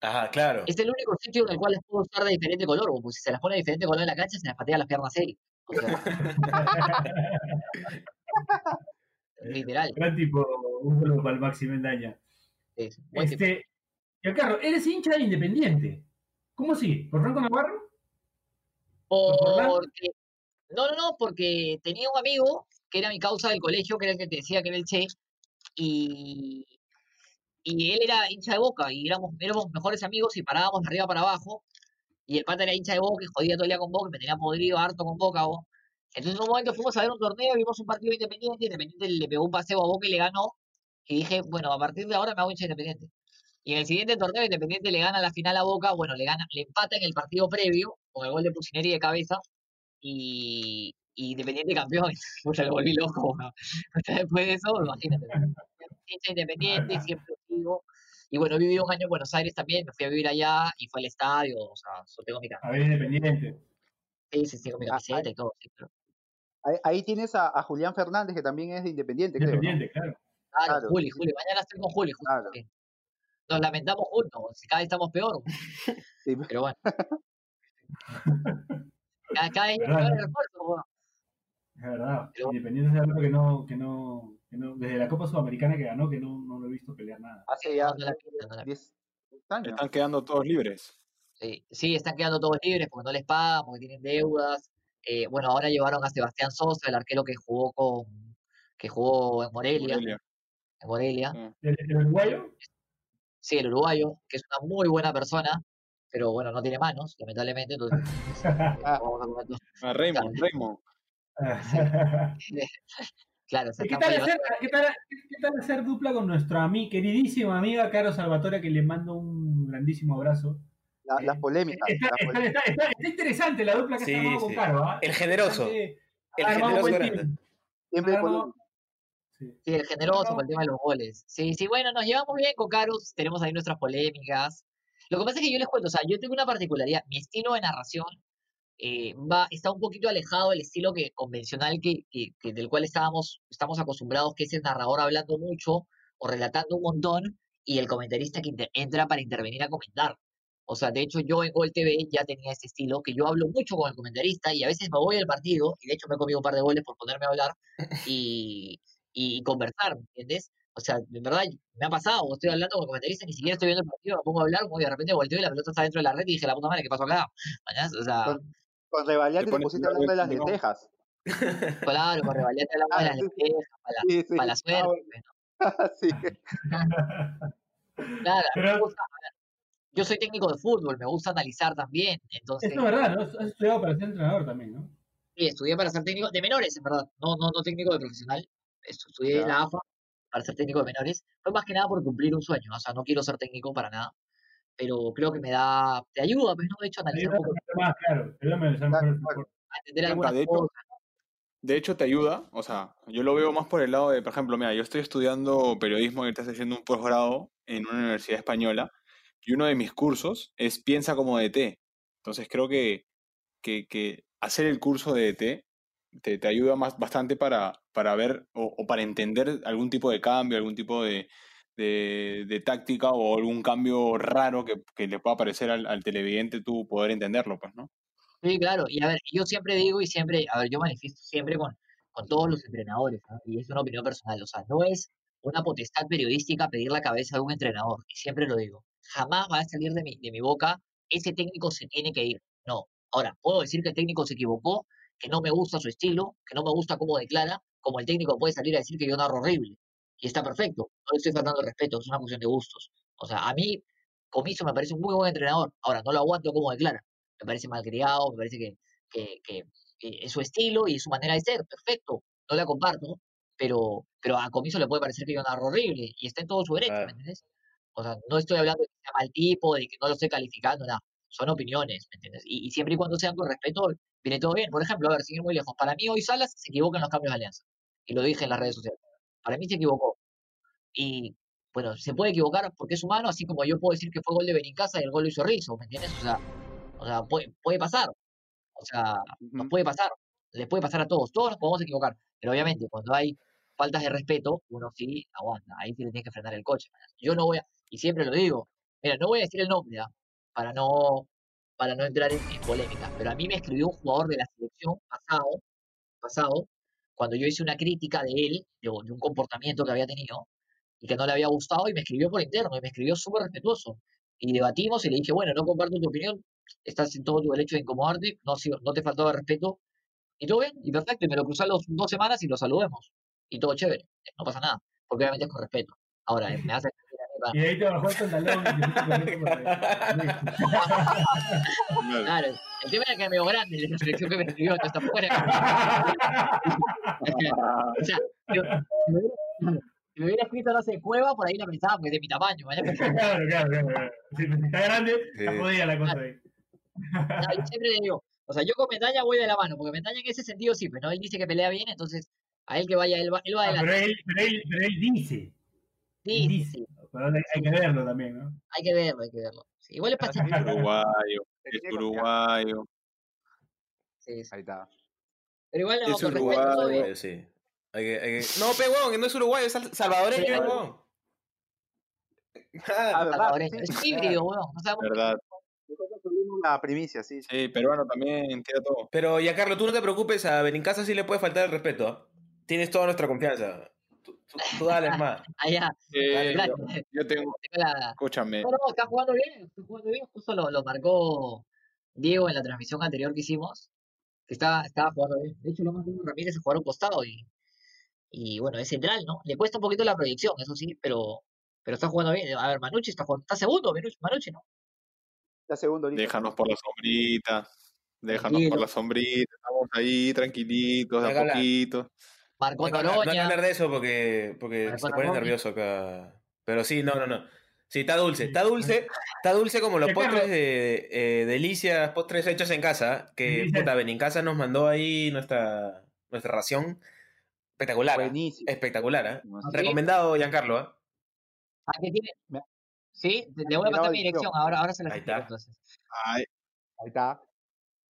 Speaker 3: Ajá, claro.
Speaker 4: Es el único sitio en el cual las puedo usar de diferente color, porque si se las pone de diferente color en la cancha, se las patea las piernas él. O sea, literal.
Speaker 2: Gran tipo, un saludo para el Maxi Mendaña.
Speaker 4: Sí, sí, tipo.
Speaker 2: Este, Giancarlo, eres hincha de Independiente. ¿Cómo así? ¿Por Franco Navarro?
Speaker 4: Porque, no, no, no, porque tenía un amigo que era mi causa del colegio, que era el que te decía que era el Che, y, y él era hincha de boca, y éramos, éramos mejores amigos y parábamos de arriba para abajo, y el pata era hincha de boca y jodía todo el día con boca, y me tenía podrido harto con boca, vos. Entonces en un momento fuimos a ver un torneo, vimos un partido de independiente, Independiente le pegó un paseo a Boca y le ganó, y dije, bueno, a partir de ahora me hago hincha de Independiente. Y en el siguiente torneo Independiente le gana la final a Boca, bueno, le gana, le empata en el partido previo, con el gol de Pusineri de cabeza, y, y Independiente campeón, puta, lo volví loco. weón. O sea, después de eso, imagínate. Hincha de Independiente, siempre lo sigo. Y bueno, he vivido un año en Buenos Aires también, me fui a vivir allá y fue al estadio, o sea, yo tengo mi casa.
Speaker 2: A ver, Independiente.
Speaker 4: Sí, sí, sí, con mi
Speaker 11: Ah,
Speaker 4: camiseta y todo, sí, pero-
Speaker 11: Ahí, ahí tienes a, a Julián Fernández, que también es de Independiente, creo. ¿no?
Speaker 2: Independiente, claro.
Speaker 4: Claro,
Speaker 11: Claro,
Speaker 4: Juli, Juli, mañana estoy con Juli.
Speaker 11: Claro.
Speaker 4: Nos lamentamos juntos, cada vez estamos peor.
Speaker 11: Sí,
Speaker 4: Pero bueno. Cada, cada vez peor
Speaker 2: ¿no?
Speaker 4: el refuerzo.
Speaker 2: Es verdad.
Speaker 4: Pero-
Speaker 2: Independiente es algo que no, que no, que no, desde la Copa Sudamericana que ganó, que no, no lo he visto pelear nada.
Speaker 11: Hace ya
Speaker 4: No, no la pinta, no la
Speaker 11: 10 años.
Speaker 10: Están quedando todos libres.
Speaker 4: Sí, sí, están quedando todos libres porque no les pagan, porque tienen deudas. Eh, bueno, ahora llevaron a Sebastián Sosa, el arquero que jugó con que jugó en Morelia,
Speaker 10: Morelia.
Speaker 4: en Morelia.
Speaker 10: Sí.
Speaker 2: ¿El, el uruguayo?
Speaker 4: Sí, el uruguayo, que es una muy buena persona, pero bueno, no tiene manos, lamentablemente, entonces vamos a todo.
Speaker 10: Ah, Raymond, Raymond.
Speaker 4: Claro,
Speaker 2: ¿Qué tal, hacer, qué, tal, qué tal hacer dupla con nuestra ami- queridísima amiga Caro Salvatore, que le mando un grandísimo abrazo?
Speaker 11: La- las
Speaker 2: Eh,
Speaker 11: polémicas.
Speaker 2: Está,
Speaker 11: las
Speaker 2: está,
Speaker 11: polémicas.
Speaker 2: está, está- está interesante la dupla que
Speaker 3: Sí, sí.
Speaker 2: con Caro. ¿ah?
Speaker 3: El generoso. El generoso grande.
Speaker 11: Siempre
Speaker 2: armado-
Speaker 11: polémica.
Speaker 2: sí.
Speaker 4: Sí, el generoso con el tema de los goles. Sí, sí, bueno, nos llevamos bien con Carlos, tenemos ahí nuestras polémicas. Lo que pasa es que yo les cuento, o sea, yo tengo una particularidad, mi estilo de narración eh, va, está un poquito alejado del estilo que, convencional que, que- que del cual estábamos, estamos acostumbrados, que es el narrador hablando mucho o relatando un montón y el comentarista que inter- entra para intervenir a comentar. O sea, de hecho yo en Gol TV ya tenía ese estilo, que yo hablo mucho con el comentarista y a veces me voy al partido, y de hecho me he comido un par de goles por ponerme a hablar y, y conversar, ¿me entiendes? O sea, en verdad me ha pasado, estoy hablando con el comentarista, ni siquiera estoy viendo el partido, me pongo a hablar, como de repente volteo y la pelota está dentro de la red y dije, la puta madre, ¿qué pasó acá? O sea,
Speaker 11: Con, con
Speaker 10: Te
Speaker 11: te
Speaker 10: pones
Speaker 11: pusiste hablando de las lentejas.
Speaker 4: claro, con Revaliente hablamos de
Speaker 11: Ah,
Speaker 4: las
Speaker 11: sí,
Speaker 4: lentejas, para la,
Speaker 11: Sí, sí.
Speaker 4: para la
Speaker 11: Ah,
Speaker 4: suerte.
Speaker 11: bueno.
Speaker 4: pues, ¿no?
Speaker 11: sí.
Speaker 4: Claro, me
Speaker 2: Pero-
Speaker 4: gusta- yo soy técnico de fútbol, me gusta analizar también, entonces
Speaker 2: Esto es verdad, ¿no? Has estudiado para ser entrenador también, ¿no?
Speaker 4: sí, estudié para ser técnico de menores, en verdad, no, no, no técnico de profesional, estu- estudié
Speaker 11: Ya.
Speaker 4: la AFA para ser técnico de menores, fue más que nada por cumplir un sueño, o sea, no quiero ser técnico para nada, pero creo que me da, te ayuda, pues, ¿no? De hecho, a analizar un poco,
Speaker 2: más claro. Ayúdame a analizar mejor
Speaker 4: algunas
Speaker 10: de hecho,
Speaker 4: cosas.
Speaker 10: De hecho, te ayuda, o sea, yo lo veo más por el lado de, por ejemplo, mira, yo estoy estudiando periodismo y estoy haciendo un posgrado en una universidad española y uno de mis cursos es Piensa como DT. Entonces creo que, que, hacer el curso de DT te, te ayuda más, bastante para, para ver o, para entender algún tipo de cambio, algún tipo de, de, táctica o algún cambio raro que, que le pueda parecer al, al televidente tú poder entenderlo, pues, ¿no?
Speaker 4: Sí, claro. Y a ver, yo siempre digo y siempre, a ver, yo manifiesto siempre con, con todos los entrenadores, ¿no? y es una opinión personal, o sea, no es una potestad periodística pedir la cabeza de un entrenador, y siempre lo digo, jamás va a salir de mi, de mi boca, ese técnico se tiene que ir, no. Ahora, puedo decir que el técnico se equivocó, que no me gusta su estilo, que no me gusta cómo declara, como el técnico puede salir a decir que yo narro horrible, y está perfecto, no le estoy faltando el respeto, es una cuestión de gustos. O sea, a mí, Comiso me parece un muy buen entrenador, ahora no lo aguanto como declara, me parece malcriado, me parece que, que, que, que es su estilo y su manera de ser, perfecto, no la comparto, pero, pero a Comiso le puede parecer que yo narro horrible y está en todo su derecho, ¿me entiendes? O sea, no estoy hablando de que sea mal tipo, de que no lo estoy calificando, nada. Son opiniones, ¿me entiendes? Y, y siempre y cuando sean con respeto, viene todo bien. Por ejemplo, a ver, seguir muy lejos. Para mí, hoy Salas se equivoca en los cambios de alianza. Y lo dije en las redes sociales. Para mí se equivocó. Y, bueno, se puede equivocar porque es humano, así como yo puedo decir que fue gol de Benincasa y el gol lo hizo Rizzo, ¿me entiendes? O sea, o sea puede, puede pasar. O sea, nos puede pasar. Les puede pasar a todos. Todos nos podemos equivocar. Pero obviamente, cuando hay faltas de respeto, uno sí aguanta. Ahí sí le tienes que frenar el coche. Yo no voy a, y siempre lo digo, mira, no voy a decir el nombre, ¿ah? para no para no entrar en, polémica, pero a mí me escribió un jugador de la selección pasado, pasado, cuando yo hice una crítica de él, de, un comportamiento que había tenido, y que no le había gustado, y me escribió por interno, y me escribió súper respetuoso. Y debatimos, y le dije, bueno, no comparto tu opinión, estás en todo tu derecho de incomodarte, no, no te faltaba respeto, y todo bien, y perfecto, y me lo crucé a los dos semanas y lo saludemos, y todo chévere, no pasa nada, porque obviamente es con respeto. Ahora, me hace
Speaker 2: Y ahí te bajó el pantalón.
Speaker 4: Claro, el tema era que era medio grande la selección que me escribió, entonces tampoco era. o sea, yo- si me hubiera- me escrito, no sé, cueva, por ahí la pensaba, porque es de mi tamaño. ¿vale?
Speaker 2: Claro, claro, claro. claro. Si está grande,
Speaker 3: Sí.
Speaker 2: jodida la cosa ahí.
Speaker 4: No, siempre le digo, o sea, yo con Metaña voy de la mano, porque Metaña en ese sentido sí, pero él dice que pelea bien, entonces a él que vaya, él va, él va
Speaker 2: Ah, pero,
Speaker 4: adelante.
Speaker 2: él, pero, él, pero él dice.
Speaker 4: Sí,
Speaker 2: él dice.
Speaker 4: sí,
Speaker 2: Pero hay, hay que verlo también, ¿no?
Speaker 4: hay que verlo, hay que verlo. Sí, igual es pacífico.
Speaker 10: Uruguayo, es
Speaker 11: tiene confianza.
Speaker 10: uruguayo.
Speaker 4: Sí, sí.
Speaker 11: Ahí está.
Speaker 4: Pero igual no,
Speaker 10: Es.
Speaker 3: Uruguayo, sí. Hay que, hay que- No, pe, huevón, que no es uruguayo, es sal- salvadoreño,
Speaker 4: Pero-
Speaker 3: huevón.
Speaker 11: Ah, verdad.
Speaker 4: Salvadoreño.
Speaker 11: sí,
Speaker 4: Es híbrido, weón. No sabemos
Speaker 10: Verdad.
Speaker 11: La primicia, sí. sí.
Speaker 10: Sí, peruano también, tira todo.
Speaker 3: Pero ya, Carlos, tú no te preocupes, a Benincasa sí le puede faltar el respeto. ¿ah? Tienes toda nuestra confianza. Tú, tú- tú dale, más.
Speaker 4: allá.
Speaker 10: Eh, yo,
Speaker 4: tengo
Speaker 10: yo tengo,
Speaker 4: la-
Speaker 10: escúchame,
Speaker 4: No, no, está jugando bien, está jugando bien. Justo lo, lo marcó Diego en la transmisión anterior que hicimos. Que estaba, estaba jugando bien. De hecho, lo más Ramírez se jugar un costado y, y bueno, es central, ¿no? Le cuesta un poquito la proyección, eso sí, pero, pero está jugando bien. A ver, Manucci está jugando, está segundo, Manucci, Manucci, ¿no?
Speaker 11: Segunda ahorita.
Speaker 10: déjanos por la sombrita, déjanos
Speaker 4: Tranquilo.
Speaker 10: por la sombrita, estamos ahí tranquilitos, de a poquito.
Speaker 4: Marcó
Speaker 3: No, no, no hay que
Speaker 4: Noroña.
Speaker 3: hablar de eso porque, porque se pone nervioso acá. Pero sí, no, no, no. Sí, está dulce. Está dulce. Está dulce como los postres de eh, delicias, postres hechos en casa. Que puta, Benincasa nos mandó ahí nuestra, nuestra ración. Espectacular. ¿ah?
Speaker 11: Buenísimo.
Speaker 3: Espectacular, ¿ah?
Speaker 10: ¿Sí?
Speaker 3: Recomendado, Giancarlo, ¿ah?
Speaker 4: ¿A qué tiene? Sí, te- le voy a pasar mi dirección, ahora, ahora se la
Speaker 3: Ahí está.
Speaker 4: entonces.
Speaker 11: Ahí está.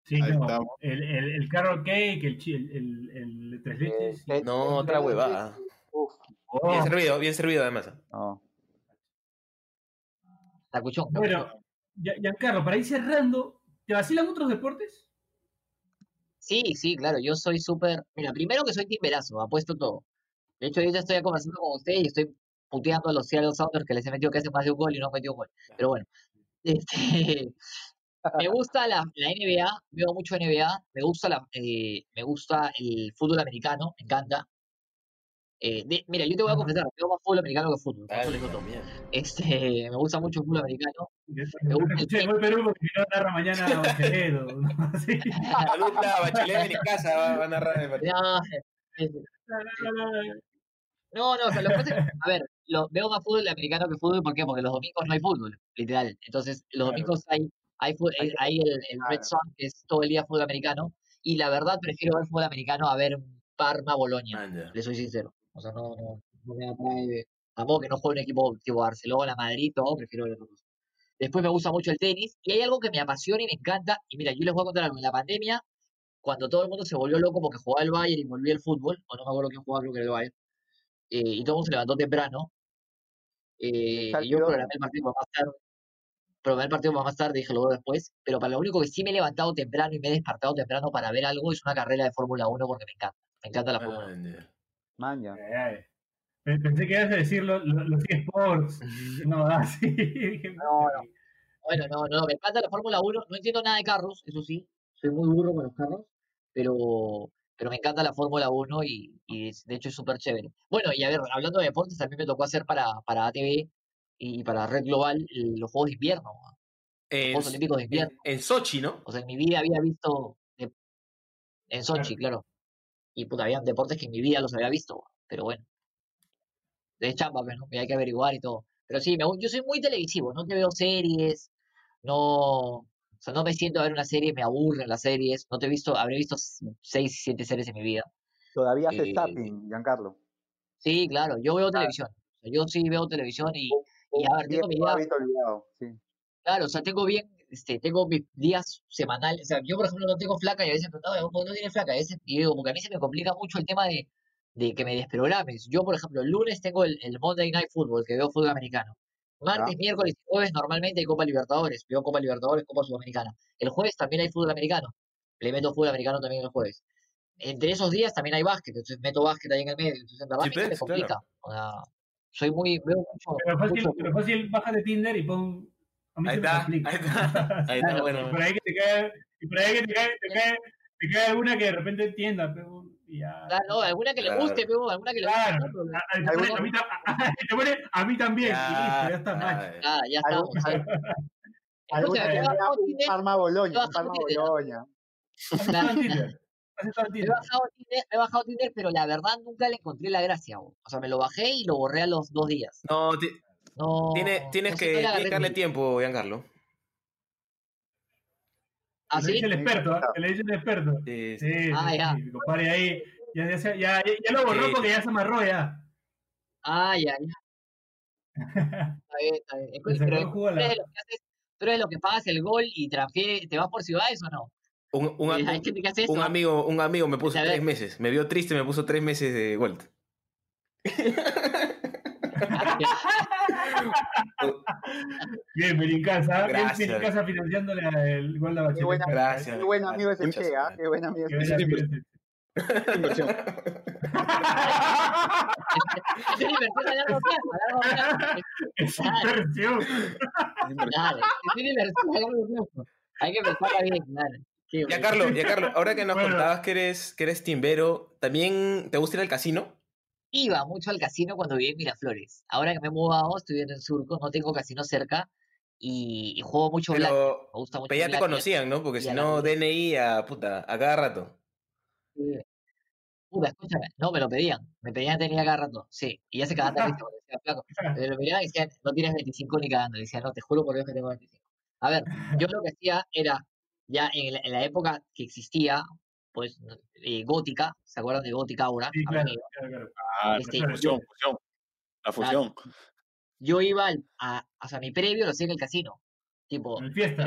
Speaker 2: Sí,
Speaker 10: Ahí
Speaker 2: no.
Speaker 10: estamos.
Speaker 2: El, el, el carrot cake, el, chi- el, el, el tres leches. sí.
Speaker 11: Eh,
Speaker 3: No, otra huevada.
Speaker 11: Uf,
Speaker 2: Oh,
Speaker 3: Bien servido, bien servido además. ¿ah?
Speaker 11: no.
Speaker 4: La cuchón. la
Speaker 2: bueno. Ya- Giancarlo, para ir cerrando, ¿te vacilan otros deportes?
Speaker 4: Sí, sí, claro, yo soy súper. Mira, primero que soy timberazo, apuesto todo. De hecho, ahorita estoy conversando con usted y estoy puteando a los Seattle Sounders que les he metido que hacen más de un gol y no han metido un gol. Pero bueno, este, me gusta la, la NBA, veo mucho NBA, me gusta, la, eh, me gusta el fútbol americano, me encanta. Eh, de- mira, yo te voy a confesar, veo más fútbol americano que fútbol. eso todo.
Speaker 3: mierda.
Speaker 4: Este, me gusta mucho el fútbol americano. Me gusta el
Speaker 2: gol Perú porque no narra mañana Bachelet, ¿no? Sí.
Speaker 3: Salud, la Bachelet Benincasa va, va a narrar el partido.
Speaker 4: No, es- No, no, o sea, lo que pasa es que, a ver, lo, veo más fútbol americano que fútbol, ¿por qué? Porque los domingos no hay fútbol, literal. Entonces, los
Speaker 2: Claro.
Speaker 4: domingos hay, hay,
Speaker 11: Hay
Speaker 4: eh, hay el, el Red. Zone, que es todo el día fútbol americano, y la verdad prefiero ver fútbol americano a ver Parma-Boloña,
Speaker 3: ya.
Speaker 4: le soy sincero. O sea, no, no, no me atrae, tampoco que no juegue un equipo tipo Barcelona, Madrid, todo, prefiero ver otra cosa. Después me gusta mucho el tenis, y hay algo que me apasiona y me encanta, y mira, yo les voy a contar algo, en la pandemia, cuando todo el mundo se volvió loco porque jugaba el Bayern y volvía el fútbol, o no me acuerdo quién jugaba, creo que era el Bayern, eh, y todo el mundo se levantó temprano. Eh, yo programé el partido para más tarde. Programé el partido para más tarde, dije lo veo después. Pero para lo único que sí me he levantado temprano y me he despertado temprano para ver algo es una carrera de Fórmula 1 porque me encanta. Me encanta la Fórmula 1.
Speaker 11: Maña.
Speaker 2: Pensé que ibas a decir lo- lo- los eSports. No, así.
Speaker 4: No, no. Bueno, no, no, me encanta la Fórmula 1. No entiendo nada de carros, eso sí. Soy muy burro con los carros. Pero, pero me encanta la Fórmula 1 y, de hecho es súper chévere. Bueno, y a ver, hablando de deportes, también me tocó hacer para, para ATV y para Red Global el- los Juegos de Invierno. Los Juegos Olímpicos de Invierno.
Speaker 3: en, en Sochi, ¿no?
Speaker 4: O sea, en mi vida había visto de- en Sochi, claro. Y puta, había deportes que en mi vida los había visto, pero bueno. De chamba, pues, ¿no? Y hay que averiguar y todo. Pero sí, me, yo soy muy televisivo, no te veo series, no, o sea, no me siento a ver una serie, me aburren las series, no te he visto, habré visto seis, siete series en mi vida.
Speaker 11: Todavía hace
Speaker 4: Eh,
Speaker 11: zapping, Giancarlo.
Speaker 4: Sí, claro, yo veo televisión, yo sí veo televisión y, y a ver, tengo mi
Speaker 11: olvidado, sí.
Speaker 4: Claro, o sea, tengo bien, este, tengo mis días semanales, o sea, yo por ejemplo no tengo flaca y a veces me ¿por qué no tienes flaca? A veces, y digo, porque a mí se me complica mucho el tema de, de que me desprogrames. Yo, por ejemplo, el lunes tengo el, el Monday Night Football, que veo fútbol americano. Martes, miércoles y jueves normalmente hay Copa Libertadores, veo Copa Libertadores, Copa Sudamericana. El jueves también hay fútbol americano, le meto fútbol americano también el jueves. Entre esos días también hay básquet, entonces meto básquet ahí en el medio, entonces en verdad a
Speaker 3: Sí,
Speaker 4: mí se me
Speaker 3: pues, claro.
Speaker 4: complica. O sea, soy muy, veo mucho,
Speaker 2: Pero fácil,
Speaker 4: mucho
Speaker 2: pero fácil, baja de Tinder y pon. A mí
Speaker 3: Ahí
Speaker 2: se
Speaker 3: está, ahí está, ahí está,
Speaker 4: Claro.
Speaker 3: bueno.
Speaker 2: Y por ahí que te cae, y por ahí que te cae, te cae, te cae alguna que de repente entienda, pero y ya.
Speaker 4: Claro, no, alguna que le
Speaker 3: Claro.
Speaker 4: guste, pero alguna que le guste.
Speaker 2: Claro, a, mí, también, y listo, ya está
Speaker 3: ya.
Speaker 4: Ah, ya Tinder,
Speaker 11: Parma Boloña, Parma. Boloña.
Speaker 4: Me he bajado Tinder, me he bajado Tinder, pero la verdad nunca le encontré la gracia. O sea, me lo bajé y lo borré a los dos días.
Speaker 3: No, ti-
Speaker 4: No,
Speaker 3: tiene- tienes
Speaker 4: no
Speaker 3: que
Speaker 4: le gusto.
Speaker 3: tiempo, Giancarlo.
Speaker 4: ¿Ah,
Speaker 2: lo
Speaker 4: sí?
Speaker 2: dice el experto, te lo dice el experto.
Speaker 3: Sí,
Speaker 2: Sí, sí,
Speaker 4: Ah,
Speaker 2: sí, compadre ahí. Ya, ya, ya, lo borró
Speaker 3: Sí.
Speaker 2: porque ya se amarró ya.
Speaker 4: Ah, ya, ya. Está bien, está bien.
Speaker 2: Le
Speaker 4: pero ¿tú eres los que haces- tú eres los que pagas el gol y transfiere, te vas por ciudades o no?
Speaker 3: Un, un,
Speaker 4: eso. ¿ah?
Speaker 3: amigo, un amigo me puso tres meses. Me vio triste, me puso tres meses de vuelta.
Speaker 2: Bien, Belincasa. Bien,
Speaker 3: Gracias.
Speaker 2: Belincasa financiándole el gol de la
Speaker 11: Qué buena,
Speaker 2: Bachelet.
Speaker 3: Gracias.
Speaker 11: qué buen amigo ese
Speaker 3: Muchas
Speaker 11: Che, ¿ah? Qué buen amigo ese
Speaker 2: buena
Speaker 11: Che.
Speaker 2: inversión.
Speaker 4: Es inversión a largo plazo, a largo plazo.
Speaker 2: Es
Speaker 4: Claro.
Speaker 2: inversión.
Speaker 4: Claro, es una inversión a largo plazo. Hay que pensarla bien, claro.
Speaker 3: Ya. Carlos, ya, Carlos, ahora que nos
Speaker 2: Bueno.
Speaker 3: contabas que eres, que eres timbero, ¿también te gusta ir al casino?
Speaker 4: Iba mucho al casino cuando vivía en Miraflores. Ahora que me he mudado, estoy viviendo en Surco, no tengo casino cerca y, y juego mucho.
Speaker 3: Pero,
Speaker 4: Me gusta mucho
Speaker 3: pero ya te conocían, ¿no? Porque si no, DNI a puta, a cada rato.
Speaker 4: Sí. Puta, escúchame, no, me lo pedían. Me pedían tenía cada rato, sí. Y ya se cagaban de risa cuando decía flaco. Me lo miraban y decían, no tienes 25 ni cagando. Y decía, no, te juro por Dios que tengo 25. A ver, yo lo que hacía era, ya en la, en la época que existía, pues, eh, Gótica, ¿se acuerdan de Gótica ahora?
Speaker 2: Sí, claro, claro, claro.
Speaker 10: Ah,
Speaker 4: Este,
Speaker 10: la fusión, fusión. La fusión.
Speaker 4: Yo iba al, a, o sea, mi previo lo hacía en el casino. Tipo,
Speaker 2: En el fiesta.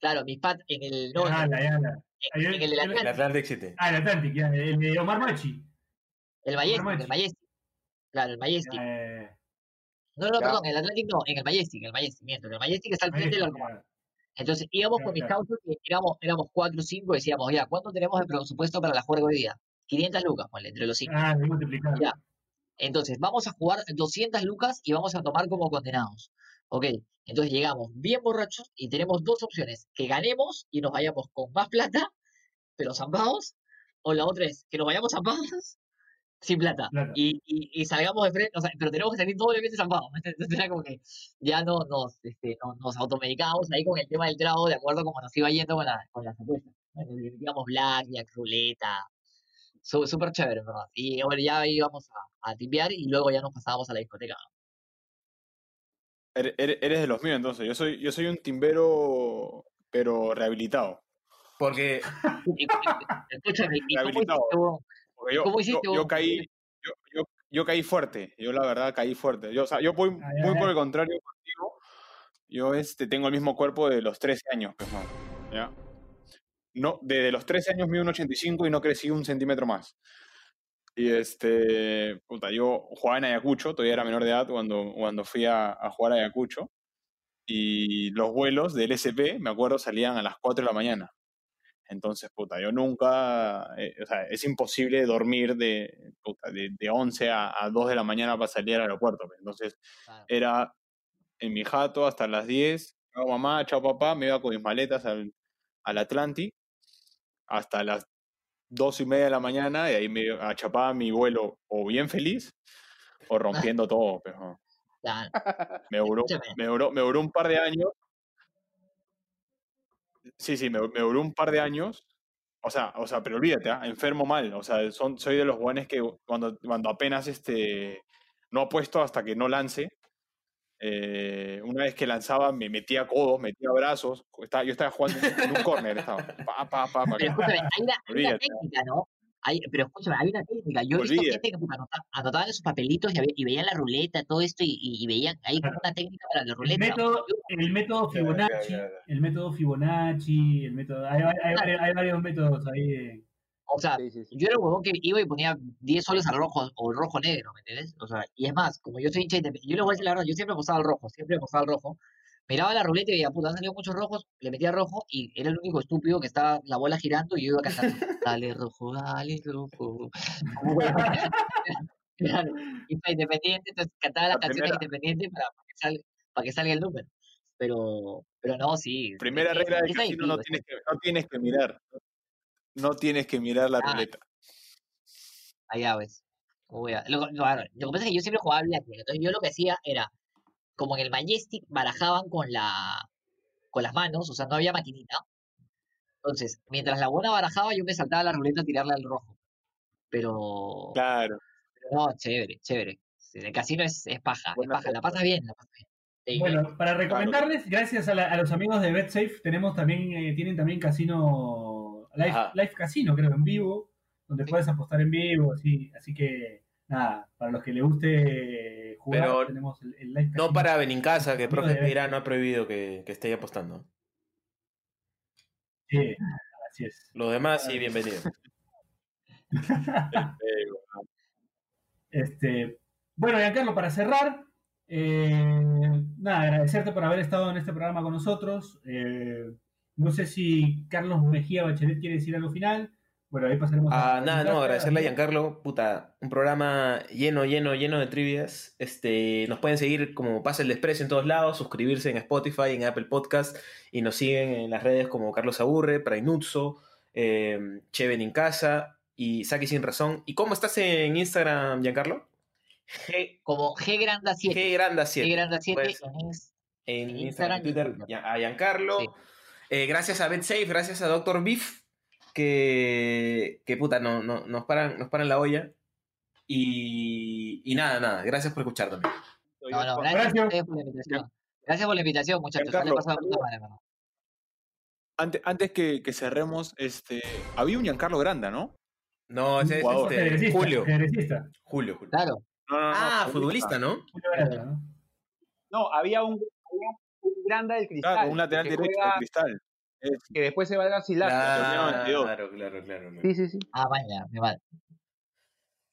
Speaker 4: Claro, mis pat en el, no, en,
Speaker 2: Ya, la, ya, la.
Speaker 4: en- en el
Speaker 2: el-
Speaker 3: El
Speaker 4: Atlantic,
Speaker 3: City.
Speaker 2: Ah, el Atlantic, ya, el de Omar Machi.
Speaker 4: el Majestic,
Speaker 2: Machi.
Speaker 4: el Majestic. Claro, el Majestic.
Speaker 2: Eh,
Speaker 4: No, no,
Speaker 11: Ya.
Speaker 4: perdón, el Atlantic no, en el Majestic, el Majestic, miento, el Majestic está al frente del Arcomar. Entonces íbamos con mis causos y éramos, éramos cuatro o cinco y decíamos, ya, ¿cuánto tenemos de presupuesto para la juega hoy día? 500 lucas, ponle, entre los cinco.
Speaker 2: Ah, multiplicar.
Speaker 4: Ya. Entonces, vamos a jugar 200 lucas y vamos a tomar como condenados. Ok, entonces llegamos bien borrachos y tenemos dos opciones, que ganemos y nos vayamos con más plata, pero zampados, o la otra es que nos vayamos zampados sin plata
Speaker 2: Plata.
Speaker 4: y, y, y salgamos de frente, o sea, pero tenemos que salir doblemente zampados. Entonces era como que ya no nos, este, no- nos automedicábamos ahí con el tema del trago de acuerdo a cómo nos iba yendo con, la, con las apuestas. Metíamos blackjack, ruleta, súper chévere, en ¿verdad? Y bueno, ya íbamos a, a tipear y luego ya nos pasábamos a la discoteca.
Speaker 10: Eres, de los míos, entonces. Yo soy, yo soy un timbero, pero rehabilitado.
Speaker 3: Porque
Speaker 4: escúchame, ¿y cómo hiciste?
Speaker 10: Porque yo,
Speaker 4: ¿Cómo
Speaker 10: yo,
Speaker 4: hiciste
Speaker 10: yo
Speaker 4: vos?
Speaker 10: caí, yo, caí fuerte. Yo la verdad caí fuerte. Yo, o sea, yo voy
Speaker 2: Ah,
Speaker 10: muy
Speaker 2: ya.
Speaker 10: por el contrario contigo. Yo este, tengo el mismo cuerpo de los 13 años, pues. No, desde los 13 años mido un 85 y no crecí un centímetro más. Y este, puta, yo jugaba en Ayacucho, todavía era menor de edad cuando, cuando fui a, a jugar a Ayacucho. Y los vuelos del SP, me acuerdo, salían a las 4 de la mañana. Entonces, puta, yo nunca, eh, o sea, es imposible dormir de, puta, de, de 11 a, a 2 de la mañana para salir al aeropuerto. pues. Entonces,
Speaker 4: Claro.
Speaker 10: era en mi jato hasta las 10, chao mamá, chao papá, me iba con mis maletas al, al Atlantic hasta las dos y media de la mañana y ahí me achapaba mi vuelo o bien feliz o rompiendo todo. Pero
Speaker 4: Claro.
Speaker 10: me duró, me, duró, me duró un par de años. Sí, sí, me, me duró un par de años. O sea, o sea, pero olvídate, ¿ah? enfermo mal. O sea, son, soy de los buenos que cuando, cuando apenas este, no apuesto hasta que no lance. eh, una vez que lanzaba me metía codos, metía brazos. Estaba, yo estaba jugando en un corner. Estaba, pa, pa, pa, pa,
Speaker 4: Pero escúchame, hay una, hay una
Speaker 10: Olvídate.
Speaker 4: técnica, ¿no? Hay, pero escúchame, hay una técnica. Yo he visto gente que puta, anota- anotaban en sus papelitos y, y veían la ruleta, todo esto, y, y- y veían, hay como una técnica para la
Speaker 2: El
Speaker 4: ruleta.
Speaker 2: método, el método
Speaker 10: Ya, ya,
Speaker 2: Fibonacci,
Speaker 10: ya, ya.
Speaker 2: el método Fibonacci, el método, hay, hay- hay varios, hay varios métodos ahí. de-
Speaker 4: O sea,
Speaker 11: Sí, sí, sí.
Speaker 4: yo era el huevón que iba y ponía 10 soles al rojo o rojo negro, ¿me entiendes? O sea, y es más, como yo soy hincha independiente, yo les voy a decir la verdad, yo siempre apostaba al rojo, siempre apostaba al rojo. Miraba la ruleta y veía, puta, han salido muchos rojos, le metía rojo y era el único estúpido que estaba la bola girando y yo iba cantando, dale rojo, dale rojo. Claro, independiente, entonces cantaba las
Speaker 10: La
Speaker 4: canciones
Speaker 10: primera-
Speaker 4: independientes para, para que salga, para que salga el número. Pero, pero no, sí.
Speaker 10: Primera
Speaker 4: es-
Speaker 10: regla
Speaker 4: es
Speaker 10: casino, no tienes, que, no tienes que mirar. No tienes que mirar la
Speaker 4: Ah,
Speaker 10: ruleta.
Speaker 4: Allá ves. Lo que pasa es que yo siempre jugaba Blackjack. Entonces yo lo que hacía era, como en el Majestic barajaban con la con las manos, o sea, no había maquinita. Entonces, mientras la buena barajaba, yo me saltaba la ruleta a tirarle al rojo. Pero,
Speaker 10: Claro.
Speaker 4: pero no, chévere, chévere. El casino es, es paja, es paja. La pasas bien, la pasas bien.
Speaker 2: Bueno, para recomendarles, gracias a, la- a los amigos de BetSafe, tenemos también, eh, tienen también casino, live, live casino, creo, en vivo, donde
Speaker 4: Sí.
Speaker 2: puedes apostar en vivo, así, así que nada, para los que les guste jugar,
Speaker 3: Pero
Speaker 2: tenemos el, el live.
Speaker 3: No para Benincasa, que
Speaker 2: Casino
Speaker 3: profe Peirano ha prohibido que, que esté apostando.
Speaker 2: Sí, así es.
Speaker 3: Los demás, sí, bienvenido.
Speaker 10: Eh,
Speaker 2: Este, bueno, Giancarlo, para cerrar, eh, nada, agradecerte por haber estado en este programa con nosotros. Eh, no sé si Carlos Mejía Bachelet quiere decir algo final. Bueno, ahí pasaremos
Speaker 3: Ah,
Speaker 2: a.
Speaker 3: nada, no, agradecerle a Giancarlo, puta, un programa lleno, lleno, lleno de trivias. Este, nos pueden seguir como Pasa el Desprecio en todos lados, suscribirse en Spotify, en Apple Podcast, y nos siguen en las redes como Carlos Aburre, Prainutso, eh, Cheven en Casa y Saki Sin Razón. ¿Y cómo estás en Instagram, Giancarlo? G,
Speaker 4: Como G Granda 7.
Speaker 3: G Granda 7.
Speaker 4: G Granda 7
Speaker 3: Pues,
Speaker 4: en Inst-
Speaker 3: en
Speaker 4: en
Speaker 3: Instagram,
Speaker 4: Instagram y
Speaker 3: Twitter, a Giancarlo.
Speaker 4: Sí.
Speaker 3: Eh, gracias a BetSafe, gracias a Dr. Beef, que, que puta, no, no, nos, paran, nos paran la olla. Y, y nada, nada, gracias por escuchar también.
Speaker 4: No, no, gracias a
Speaker 2: Gracias.
Speaker 4: ustedes por la invitación. Gracias por la invitación, muchachos.
Speaker 10: Antes, antes que, que cerremos, este, había un Giancarlo Granda, ¿no?
Speaker 3: No, ese es este, Julio. Julio, Julio.
Speaker 4: Claro.
Speaker 10: No, no, no,
Speaker 3: Ah, futbolista, ¿no?
Speaker 2: Julio Granda, ¿no?
Speaker 11: No, había un, había un granda del cristal.
Speaker 10: Claro, un lateral derecho
Speaker 11: juega-
Speaker 10: de cristal. Es-
Speaker 11: que después se va
Speaker 10: torneo 22.
Speaker 3: Claro, claro, claro. claro.
Speaker 11: Sí, sí, sí.
Speaker 4: Ah, vaya, me mal.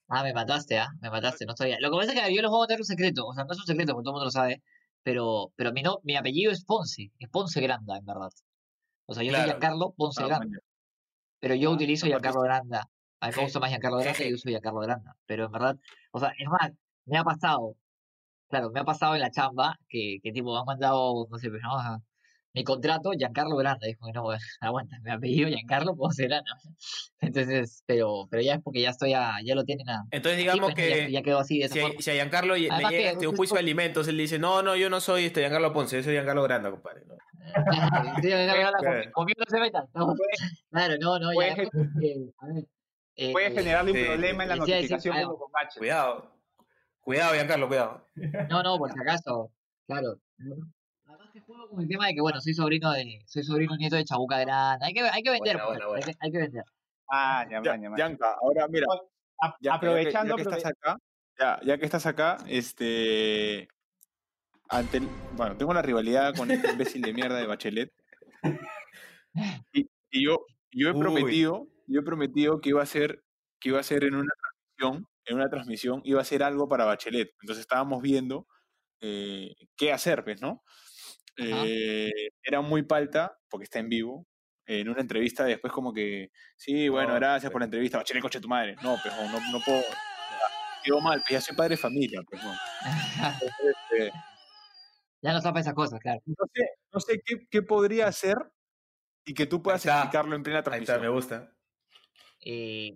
Speaker 4: Ah, me mataste, ah, me mataste, no sabía. Lo que pasa es que yo les voy a contar un secreto, o sea, no es un secreto, porque todo el mundo lo sabe, pero, pero mi, no, mi apellido es Ponce, es Ponce Granda, en verdad. O sea, yo soy
Speaker 3: Claro.
Speaker 4: Giancarlo Ponce
Speaker 10: Ah,
Speaker 4: Granda,
Speaker 10: bueno.
Speaker 4: pero yo
Speaker 10: Ah,
Speaker 4: utilizo Giancarlo Granda. A mí me gusta más Giancarlo Granda y yo uso Giancarlo Granda. Pero en verdad, o sea, es más, me ha pasado, claro, me ha pasado en la chamba que, que tipo, me han mandado, no sé, pero no, Ajá. Mi contrato, Giancarlo Granda. Dijo que no, bueno, aguanta, mi apellido Giancarlo Ponce Granda. Entonces, pero, pero ya es porque ya estoy, a, ya lo tienen a.
Speaker 3: Entonces, digamos
Speaker 4: pues,
Speaker 3: que
Speaker 4: ya quedó así de
Speaker 3: si a,
Speaker 4: forma.
Speaker 3: si a Giancarlo le llega
Speaker 4: que
Speaker 3: este, un juicio de alimentos, él dice, no, no, yo no soy este Giancarlo Ponce, yo soy Giancarlo Granda, compadre. ¿no?
Speaker 4: Giancarlo
Speaker 3: Claro.
Speaker 4: conmigo se metan. no. Claro, no, no, ya.
Speaker 11: puede
Speaker 4: a ver, eh,
Speaker 11: Puede generarle un problema en la
Speaker 4: decir
Speaker 11: notificación con.
Speaker 3: Cuidado. Cuidado, Giancarlo, cuidado.
Speaker 4: No, no, por si acaso, claro. Juego con el tema de que, bueno, soy sobrino de, soy sobrino nieto de Chabuca Grande. Hay que, hay que vender,
Speaker 3: Buena, buena,
Speaker 4: pues,
Speaker 3: buena.
Speaker 4: Hay, que, hay que vender.
Speaker 11: Ah, ya,
Speaker 10: Ya-
Speaker 11: maña.
Speaker 10: Yanka, ahora mira,
Speaker 11: A-
Speaker 10: ya, ya que-
Speaker 11: aprovechando,
Speaker 10: ya que, estás acá, ya, ya que estás acá, este, ante el- bueno, tengo la rivalidad con este imbécil de mierda de Bachelet. Y, y yo, yo he
Speaker 3: Uy.
Speaker 10: prometido, yo he prometido que iba a ser, que iba a ser en una transmisión, en una transmisión, iba a hacer algo para Bachelet. Entonces estábamos viendo eh, qué hacer, pues, ¿no? Eh, era muy palta, porque está en vivo, en una entrevista después como que, sí, bueno,
Speaker 2: No,
Speaker 10: gracias por la entrevista, Bachelet, coche tu madre. No, pues no, no puedo. Quedó mal, pues ya soy padre de familia, pues no. Entonces, este,
Speaker 4: Ya no tapa esas cosas, claro.
Speaker 10: no sé, no sé qué, qué podría hacer y que tú puedas explicarlo en plena
Speaker 3: Ahí está,
Speaker 10: transmisión.
Speaker 3: me gusta.
Speaker 4: Eh,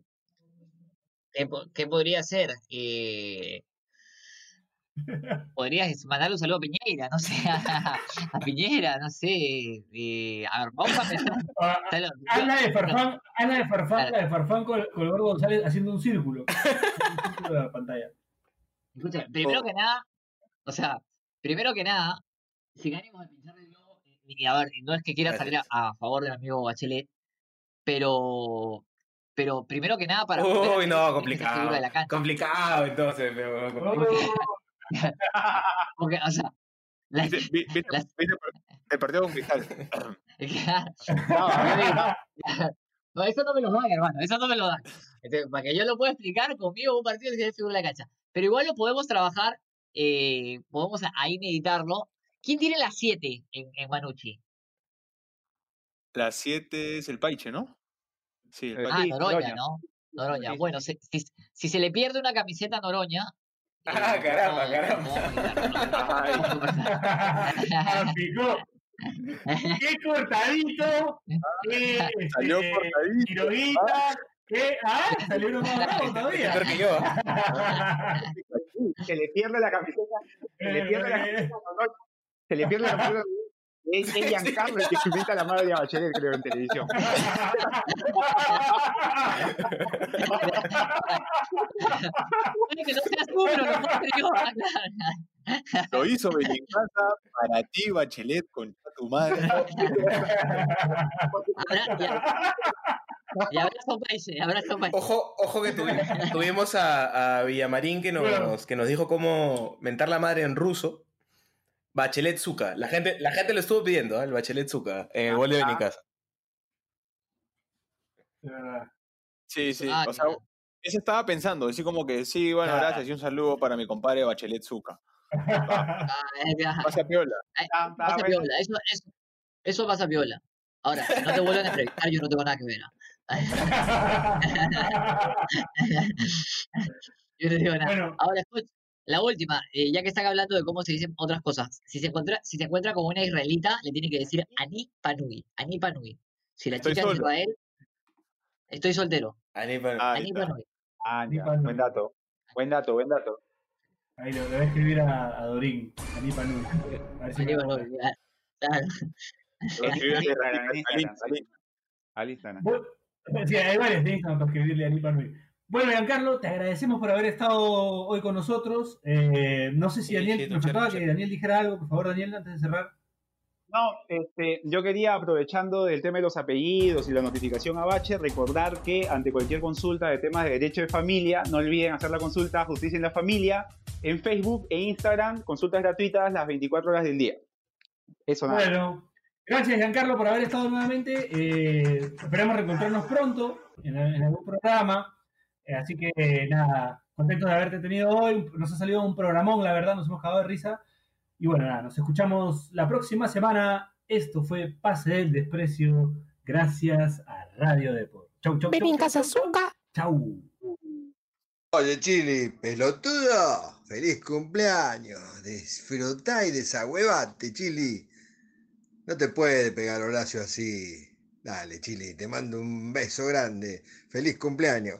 Speaker 4: ¿qué, po- qué podría? Eh, podrías mandarle un saludo a Piñera, no sé, a, a Piñera, no sé. eh, a ver, vamos a pensar.
Speaker 2: Ah,
Speaker 4: yo-
Speaker 2: Ana de Farfán, Ana de Farfán, la de Farfán con, con el gordo González haciendo un círculo. un círculo de la pantalla.
Speaker 4: Escucha, primero que nada, o sea, primero que nada, sin ánimo de pinchar el globo, eh, y a ver, no es que quiera salir a, a favor del amigo Bachelet, pero, pero primero que nada, para
Speaker 3: Uy, no,
Speaker 4: seguro
Speaker 3: complicado.
Speaker 4: de la cancha.
Speaker 3: Complicado, entonces. pero-
Speaker 4: Porque, o sea, la-
Speaker 10: ¿Viste, vi- viste-
Speaker 4: las-
Speaker 10: viste el partido con Cristal?
Speaker 4: no, eso no me lo dan, hermano, eso no me lo dan. Entonces, para que yo lo pueda explicar, conmigo un partido que de la cancha. Pero igual lo podemos trabajar, eh, podemos ahí meditarlo. ¿Quién tiene las 7 en, en Manucci?
Speaker 10: Las 7 es el Paiche, ¿no? Sí, el
Speaker 4: Ah,
Speaker 10: Paiche.
Speaker 4: Noroña,
Speaker 11: Noroña.
Speaker 4: ¿no? Noroña.
Speaker 11: Sí,
Speaker 4: Bueno, si, si, si se le pierde una camiseta a Noroña.
Speaker 3: Ah,
Speaker 4: eh,
Speaker 3: caramba,
Speaker 4: no,
Speaker 3: caramba.
Speaker 4: no
Speaker 2: Ah, picó. ¡Qué cortadito! ¡Qué
Speaker 10: Salió
Speaker 2: este,
Speaker 10: cortadito.
Speaker 2: Quiroguita! ¿Qué? ¡Ah! Salió uno más bravo todavía.
Speaker 3: Peor que yo.
Speaker 11: Se le pierde la camiseta. Se le pierde la camiseta. no, no, Se le pierde la camiseta. Es, es Giancarlo el que invita a la madre de Bachelet, creo, en televisión.
Speaker 4: Que no seas tú, pero lo
Speaker 10: hizo Benincasa para ti, Bachelet, con tu madre.
Speaker 4: Y, y abrazo Paise, abrazo Paise.
Speaker 3: Ojo, ojo que tuvi- tuvimos a, a Villamarín que nos, que nos dijo cómo mentar la madre en ruso. Bachelet Zuka. La gente, la gente lo estuvo pidiendo, ¿eh? el Bachelet Zuka, en el gol de Benicasa.
Speaker 10: Sí, sí.
Speaker 4: Ah,
Speaker 10: o sea, ese estaba pensando, así como que sí, bueno,
Speaker 3: Ah.
Speaker 10: gracias y un saludo para mi compadre Bachelet Zuka.
Speaker 4: Ah, eh.
Speaker 10: Pasa piola.
Speaker 4: Ay,
Speaker 11: Está- está
Speaker 4: Pasa
Speaker 11: bueno.
Speaker 4: piola, eso, eso, eso pasa piola. Ahora, no te vuelven a entrevistar, yo no tengo nada que ver. ¿ah? Yo no digo nada.
Speaker 2: Bueno,
Speaker 4: Ahora, escucha, la última, eh, ya que están hablando de cómo se dicen otras cosas. Si se encuentra, si se encuentra con una israelita, le tiene que decir Ani Panui. Ani Panui. Si la
Speaker 10: Estoy
Speaker 4: chica es de
Speaker 10: solo.
Speaker 4: Israel, estoy soltero.
Speaker 3: Ahí pa-
Speaker 10: Ah, ahí
Speaker 4: Ani. Panui.
Speaker 11: Ah,
Speaker 2: Ni
Speaker 11: ya,
Speaker 2: pa' no.
Speaker 11: buen dato. Buen dato, buen dato.
Speaker 2: Ahí lo, le voy a escribir a, a Dorín, a Nipa Nui. A ver si
Speaker 4: Ani Panui. Claro.
Speaker 10: Lo
Speaker 2: Sí, hay varios de Instagram para escribirle a Nipa Nui. Bueno, Giancarlo, te agradecemos por haber estado hoy con nosotros. Eh, no sé si Daniel,
Speaker 3: sí,
Speaker 2: nos faltaba que. Daniel dijera algo, por favor, Daniel, antes de cerrar.
Speaker 11: No, este, yo quería, aprovechando el tema de los apellidos y la notificación a Bache, recordar que ante cualquier consulta de temas de derecho de familia, no olviden hacer la consulta Justicia en la Familia en Facebook e Instagram, consultas gratuitas las 24 horas del día. Eso nada.
Speaker 2: Bueno, gracias Giancarlo por haber estado nuevamente. Eh, esperamos reencontrarnos pronto en, en algún programa. Eh, así que nada, contento de haberte tenido hoy. Nos ha salido un programón, la verdad, nos hemos cagado de risa. Y bueno, nada, nos escuchamos la próxima semana. Esto fue Pase del Desprecio. Gracias a Radio Deport. Chau, chau, chau. chau, chau, chau. Chau.
Speaker 12: Oye, Chili, pelotudo, feliz cumpleaños. Disfrutá y desahuevate, Chili. No te puede pegar Horacio así. Dale, Chili, te mando un beso grande. Feliz cumpleaños.